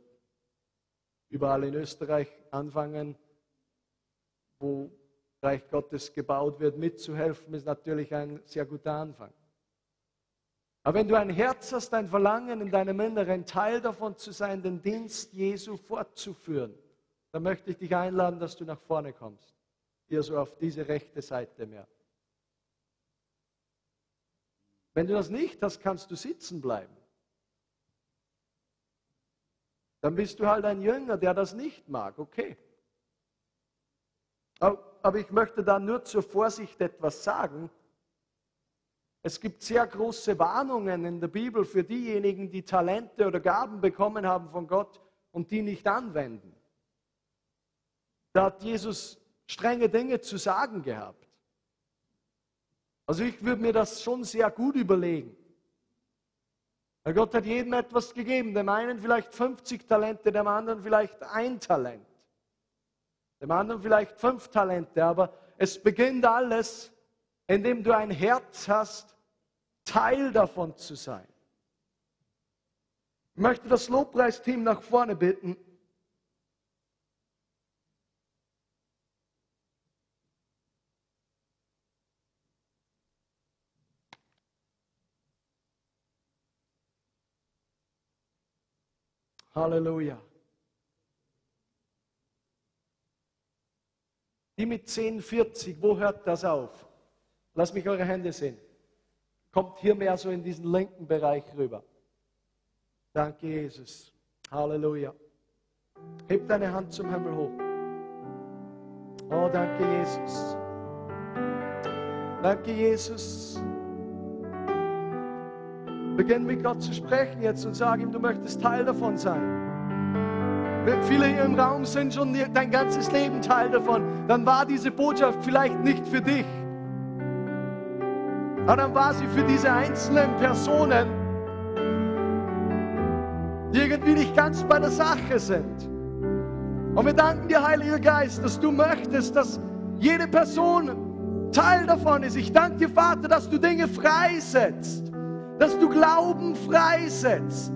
überall in Österreich anfangen, wo Reich Gottes gebaut wird, mitzuhelfen, ist natürlich ein sehr guter Anfang. Aber wenn du ein Herz hast, ein Verlangen in deinem Inneren, Teil davon zu sein, den Dienst Jesu fortzuführen, dann möchte ich dich einladen, dass du nach vorne kommst. Hier so auf diese rechte Seite mehr. Wenn du das nicht hast, kannst du sitzen bleiben. Dann bist du halt ein Jünger, der das nicht mag. Okay. Aber ich möchte da nur zur Vorsicht etwas sagen. Es gibt sehr große Warnungen in der Bibel für diejenigen, die Talente oder Gaben bekommen haben von Gott und die nicht anwenden. Da hat Jesus strenge Dinge zu sagen gehabt. Also ich würde mir das schon sehr gut überlegen. Weil Gott hat jedem etwas gegeben, dem einen vielleicht 50 Talente, dem anderen vielleicht ein Talent, dem anderen vielleicht fünf Talente, aber es beginnt alles, indem du ein Herz hast, Teil davon zu sein. Ich möchte das Lobpreisteam nach vorne bitten. Halleluja. Die mit 1040, wo hört das auf? Lass mich eure Hände sehen. Kommt hier mehr so in diesen linken Bereich rüber. Danke, Jesus. Halleluja. Heb deine Hand zum Himmel hoch. Oh, danke, Jesus. Danke, Jesus. Beginn mit Gott zu sprechen jetzt und sag ihm, du möchtest Teil davon sein. Wenn viele hier im Raum sind schon dein ganzes Leben Teil davon, dann war diese Botschaft vielleicht nicht für dich. Aber dann war sie für diese einzelnen Personen, die irgendwie nicht ganz bei der Sache sind. Und wir danken dir, Heiliger Geist, dass du möchtest, dass jede Person Teil davon ist. Ich danke dir, Vater, dass du Dinge freisetzt, dass du Glauben freisetzt,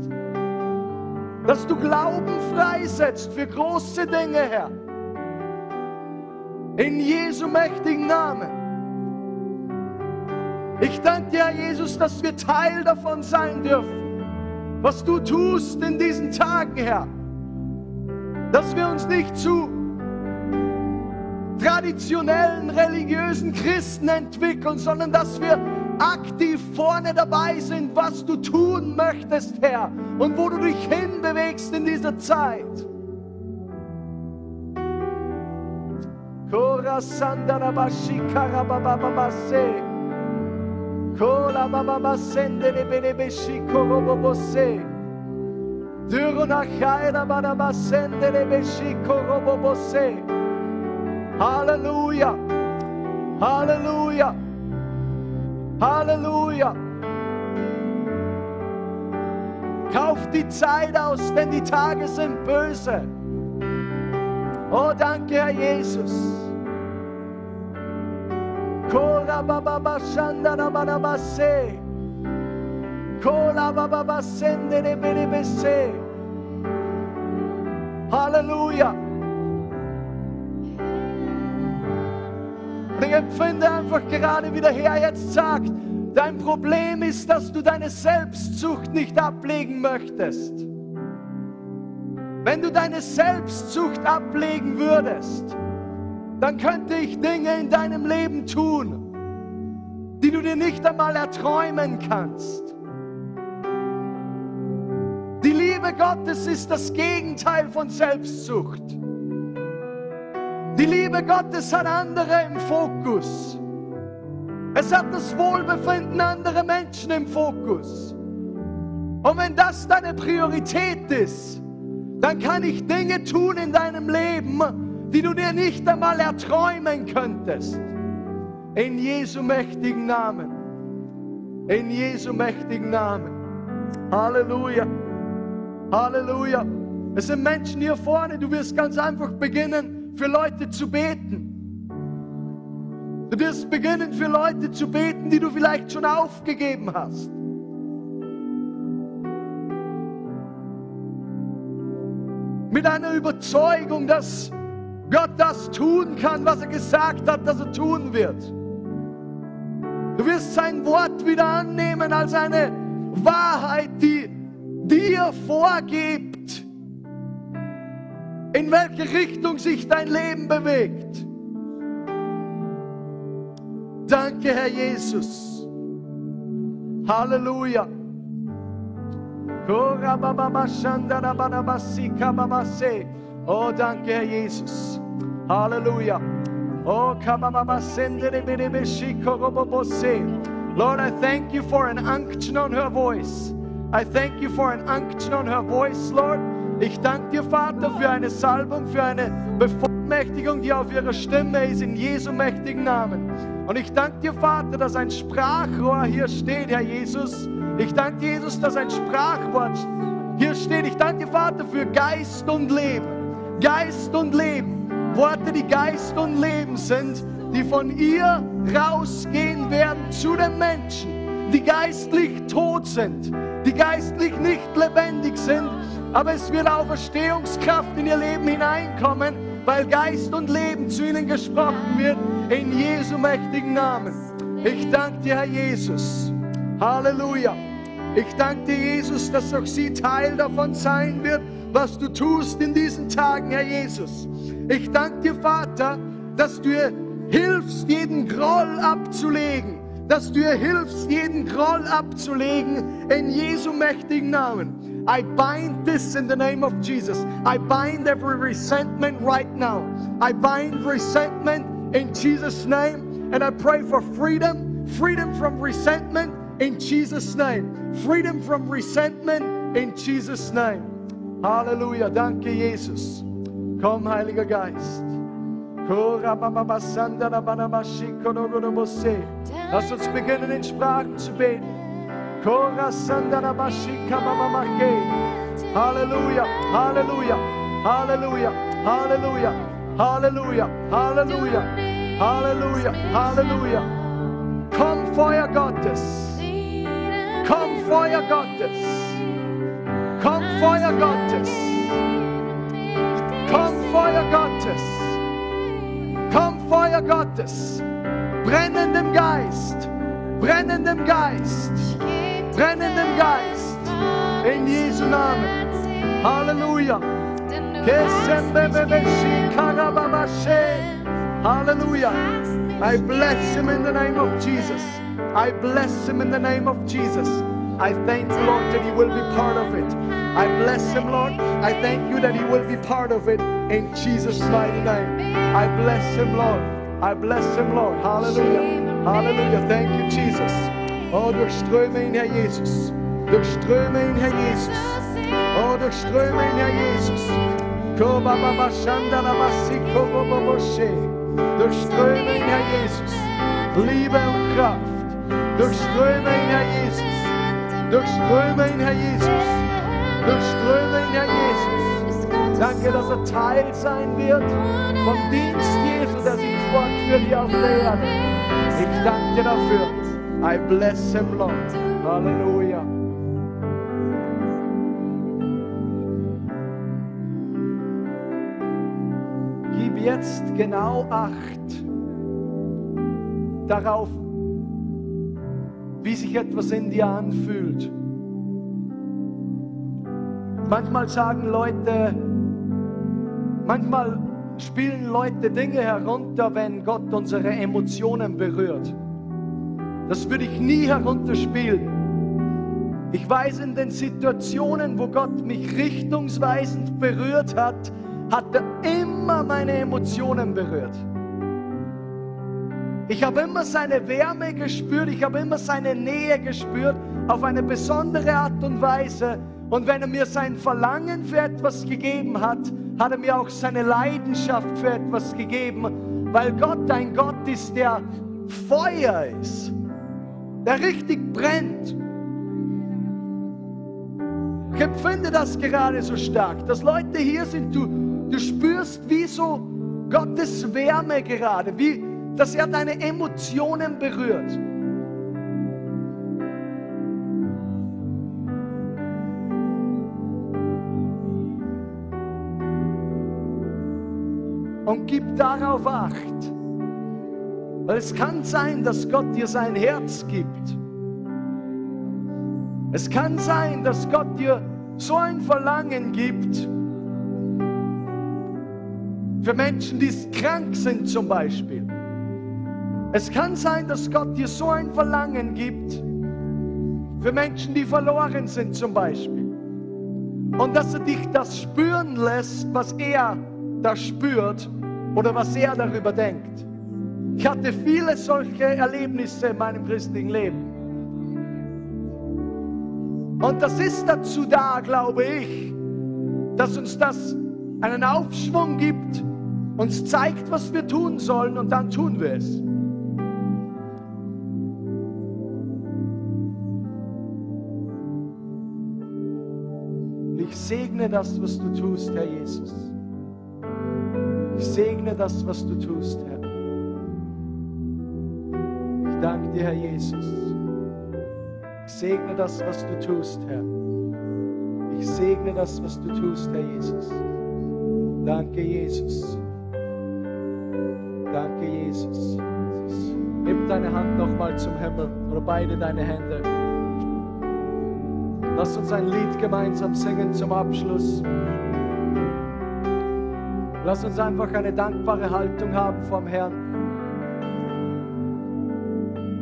dass du Glauben freisetzt für große Dinge, Herr. In Jesu mächtigen Namen. Ich danke dir, Jesus, dass wir Teil davon sein dürfen, was du tust in diesen Tagen, Herr. Dass wir uns nicht zu traditionellen religiösen Christen entwickeln, sondern dass wir aktiv vorne dabei sind, was du tun möchtest, Herr, und wo du dich hinbewegst in dieser Zeit. Halleluja. Halleluja. Halleluja. Kauf die Zeit aus, denn die Tage sind böse. Oh, danke, Herr Jesus. Kola baba bashanda na bana basse. Kola baba basende ne bene besse. Halleluja. Ich empfinde einfach gerade wie der Herr jetzt sagt, dein Problem ist, dass du deine Selbstsucht nicht ablegen möchtest. Wenn du deine Selbstsucht ablegen würdest, dann könnte ich Dinge in deinem Leben tun, die du dir nicht einmal erträumen kannst. Die Liebe Gottes ist das Gegenteil von Selbstsucht. Die Liebe Gottes hat andere im Fokus. Es hat das Wohlbefinden anderer Menschen im Fokus. Und wenn das deine Priorität ist, dann kann ich Dinge tun in deinem Leben, die du dir nicht einmal erträumen könntest. In Jesu mächtigen Namen. In Jesu mächtigen Namen. Halleluja. Halleluja. Es sind Menschen hier vorne, du wirst ganz einfach beginnen, für Leute zu beten. Du wirst beginnen, für Leute zu beten, die du vielleicht schon aufgegeben hast. mit einer Überzeugung, dass Gott das tun kann, was er gesagt hat, dass er tun wird. Du wirst sein Wort wieder annehmen als eine Wahrheit, die dir vorgibt, in welche Richtung sich dein Leben bewegt. Danke, Herr Jesus. Halleluja. Oh, danke, Herr Jesus. Halleluja. Oh, Lord, I thank you for an unction on her voice. I thank you for an unction on her voice, Lord. Ich danke dir, Vater, für eine Salbung, für eine Bevollmächtigung, die auf ihrer Stimme ist, in Jesu mächtigen Namen. Und ich danke dir, Vater, dass ein Sprachrohr hier steht, Herr Jesus. Ich danke Jesus, dass ein Sprachwort hier steht. Ich danke dir, Vater, für Geist und Leben. Geist und Leben. Worte, die Geist und Leben sind, die von ihr rausgehen werden zu den Menschen, die geistlich tot sind, die geistlich nicht lebendig sind, aber es wird Auferstehungskraft in ihr Leben hineinkommen, weil Geist und Leben zu ihnen gesprochen wird, in Jesu mächtigen Namen. Ich danke dir, Herr Jesus. Halleluja. Ich danke dir, Jesus, dass auch sie Teil davon sein wird, was du tust in diesen Tagen, Herr Jesus. Ich danke dir, Vater, dass du ihr hilfst, jeden Groll abzulegen dass du ihr hilfst, jeden Groll abzulegen in Jesu mächtigen Namen. I bind this in the name of Jesus. I bind every resentment right now. I bind resentment in Jesus' name. And I pray for freedom, freedom from resentment in Jesus' name. Freedom from resentment in Jesus' name. Halleluja. Danke, Jesus. Komm, Heiliger Geist. Lass uns beginnen in Sprachen zu beten. Halleluja, Halleluja, Halleluja, Halleluja, Halleluja, Halleluja, Halleluja, Halleluja. Komm, Feuer Gottes. Komm, Feuer Gottes. Komm, Feuer Gottes. Komm, Feuer Gottes. Komm, Feuer Gottes, brennendem Geist, brennendem Geist, brennendem Geist, in Jesu Namen. Halleluja. Hallelujah. I bless him in the name of Jesus. I bless him in the name of Jesus. I thank you, Lord, that he will be part of it. I bless him, Lord. I thank you that he will be part of it in Jesus' mighty name. I bless him, Lord. I bless him, Lord. Hallelujah. Hallelujah. Thank you, Jesus. Oh, durchströme ihn, Herr Jesus. Durchströme ihn, Herr Jesus. Oh, durchströme ihn, Herr Jesus. Durchströme ihn, Herr Jesus. Liebe und Kraft. Durchströme ihn, Herr Jesus. Durchströme ihn, Herr Jesus. Durchströme ihn, Herr Jesus. Danke, dass er Teil sein wird vom Dienst Jesu, der sich fortführt hier auf der Erde. Ich danke dir dafür. I bless him, Lord. Halleluja. Gib jetzt genau Acht darauf, wie sich etwas in dir anfühlt. Manchmal sagen Leute, Manchmal spielen Leute Dinge herunter, wenn Gott unsere Emotionen berührt. Das würde ich nie herunterspielen. Ich weiß, in den Situationen, wo Gott mich richtungsweisend berührt hat, hat er immer meine Emotionen berührt. Ich habe immer seine Wärme gespürt, ich habe immer seine Nähe gespürt, auf eine besondere Art und Weise. Und wenn er mir sein Verlangen für etwas gegeben hat, hat er mir auch seine Leidenschaft für etwas gegeben, weil Gott ein Gott ist, der Feuer ist, der richtig brennt. Ich empfinde das gerade so stark, dass Leute hier sind, du, du spürst wie so Gottes Wärme gerade, wie dass er deine Emotionen berührt. Und gib darauf Acht. Weil es kann sein, dass Gott dir sein Herz gibt. Es kann sein, dass Gott dir so ein Verlangen gibt für Menschen, die krank sind zum Beispiel. Es kann sein, dass Gott dir so ein Verlangen gibt für Menschen, die verloren sind zum Beispiel. Und dass er dich das spüren lässt, was er da spürt oder was er darüber denkt. Ich hatte viele solche Erlebnisse in meinem christlichen Leben. Und das ist dazu da, glaube ich, dass uns das einen Aufschwung gibt, uns zeigt, was wir tun sollen und dann tun wir es. Ich segne das, was du tust, Herr Jesus. Ich segne das, was du tust, Herr. Ich danke dir, Herr Jesus. Ich segne das, was du tust, Herr. Ich segne das, was du tust, Herr Jesus. Danke, Jesus. Danke, Jesus. Heb deine Hand nochmal zum Himmel oder beide deine Hände. Lass uns ein Lied gemeinsam singen zum Abschluss. Lass uns einfach eine dankbare Haltung haben vom Herrn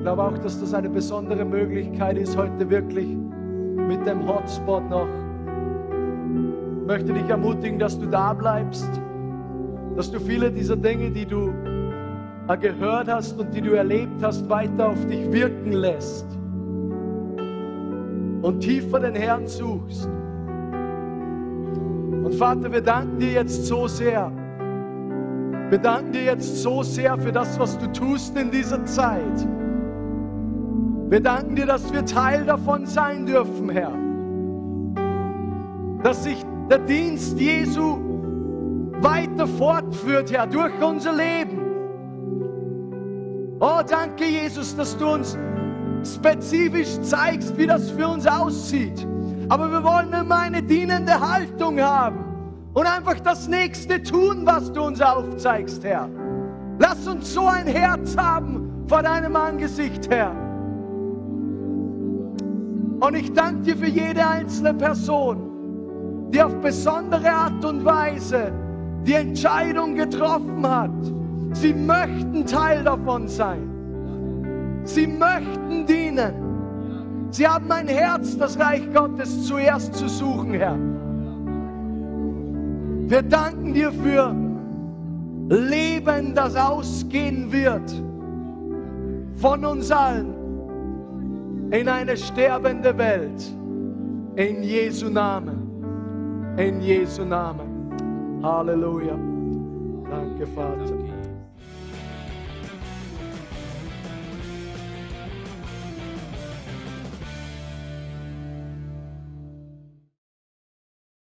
glaube auch, dass das eine besondere Möglichkeit ist, heute wirklich mit dem Hotspot noch. Ich möchte dich ermutigen, dass du da bleibst, dass du viele dieser Dinge, die du gehört hast und die du erlebt hast, weiter auf dich wirken lässt und tiefer den Herrn suchst. Vater, wir danken dir jetzt so sehr. Wir danken dir jetzt so sehr für das, was du tust in dieser Zeit. Wir danken dir, dass wir Teil davon sein dürfen, Herr. Dass sich der Dienst Jesu weiter fortführt, Herr, durch unser Leben. Oh, danke, Jesus, dass du uns spezifisch zeigst, wie das für uns aussieht. Aber wir wollen immer eine dienende Haltung haben und einfach das Nächste tun, was du uns aufzeigst, Herr. Lass uns so ein Herz haben vor deinem Angesicht, Herr. Und ich danke dir für jede einzelne Person, die auf besondere Art und Weise die Entscheidung getroffen hat. Sie möchten Teil davon sein. Sie möchten dienen. Sie haben ein Herz, das Reich Gottes zuerst zu suchen, Herr. Wir danken dir für Leben, das ausgehen wird von uns allen in eine sterbende Welt. In Jesu Namen. In Jesu Namen. Halleluja. Danke, Vater.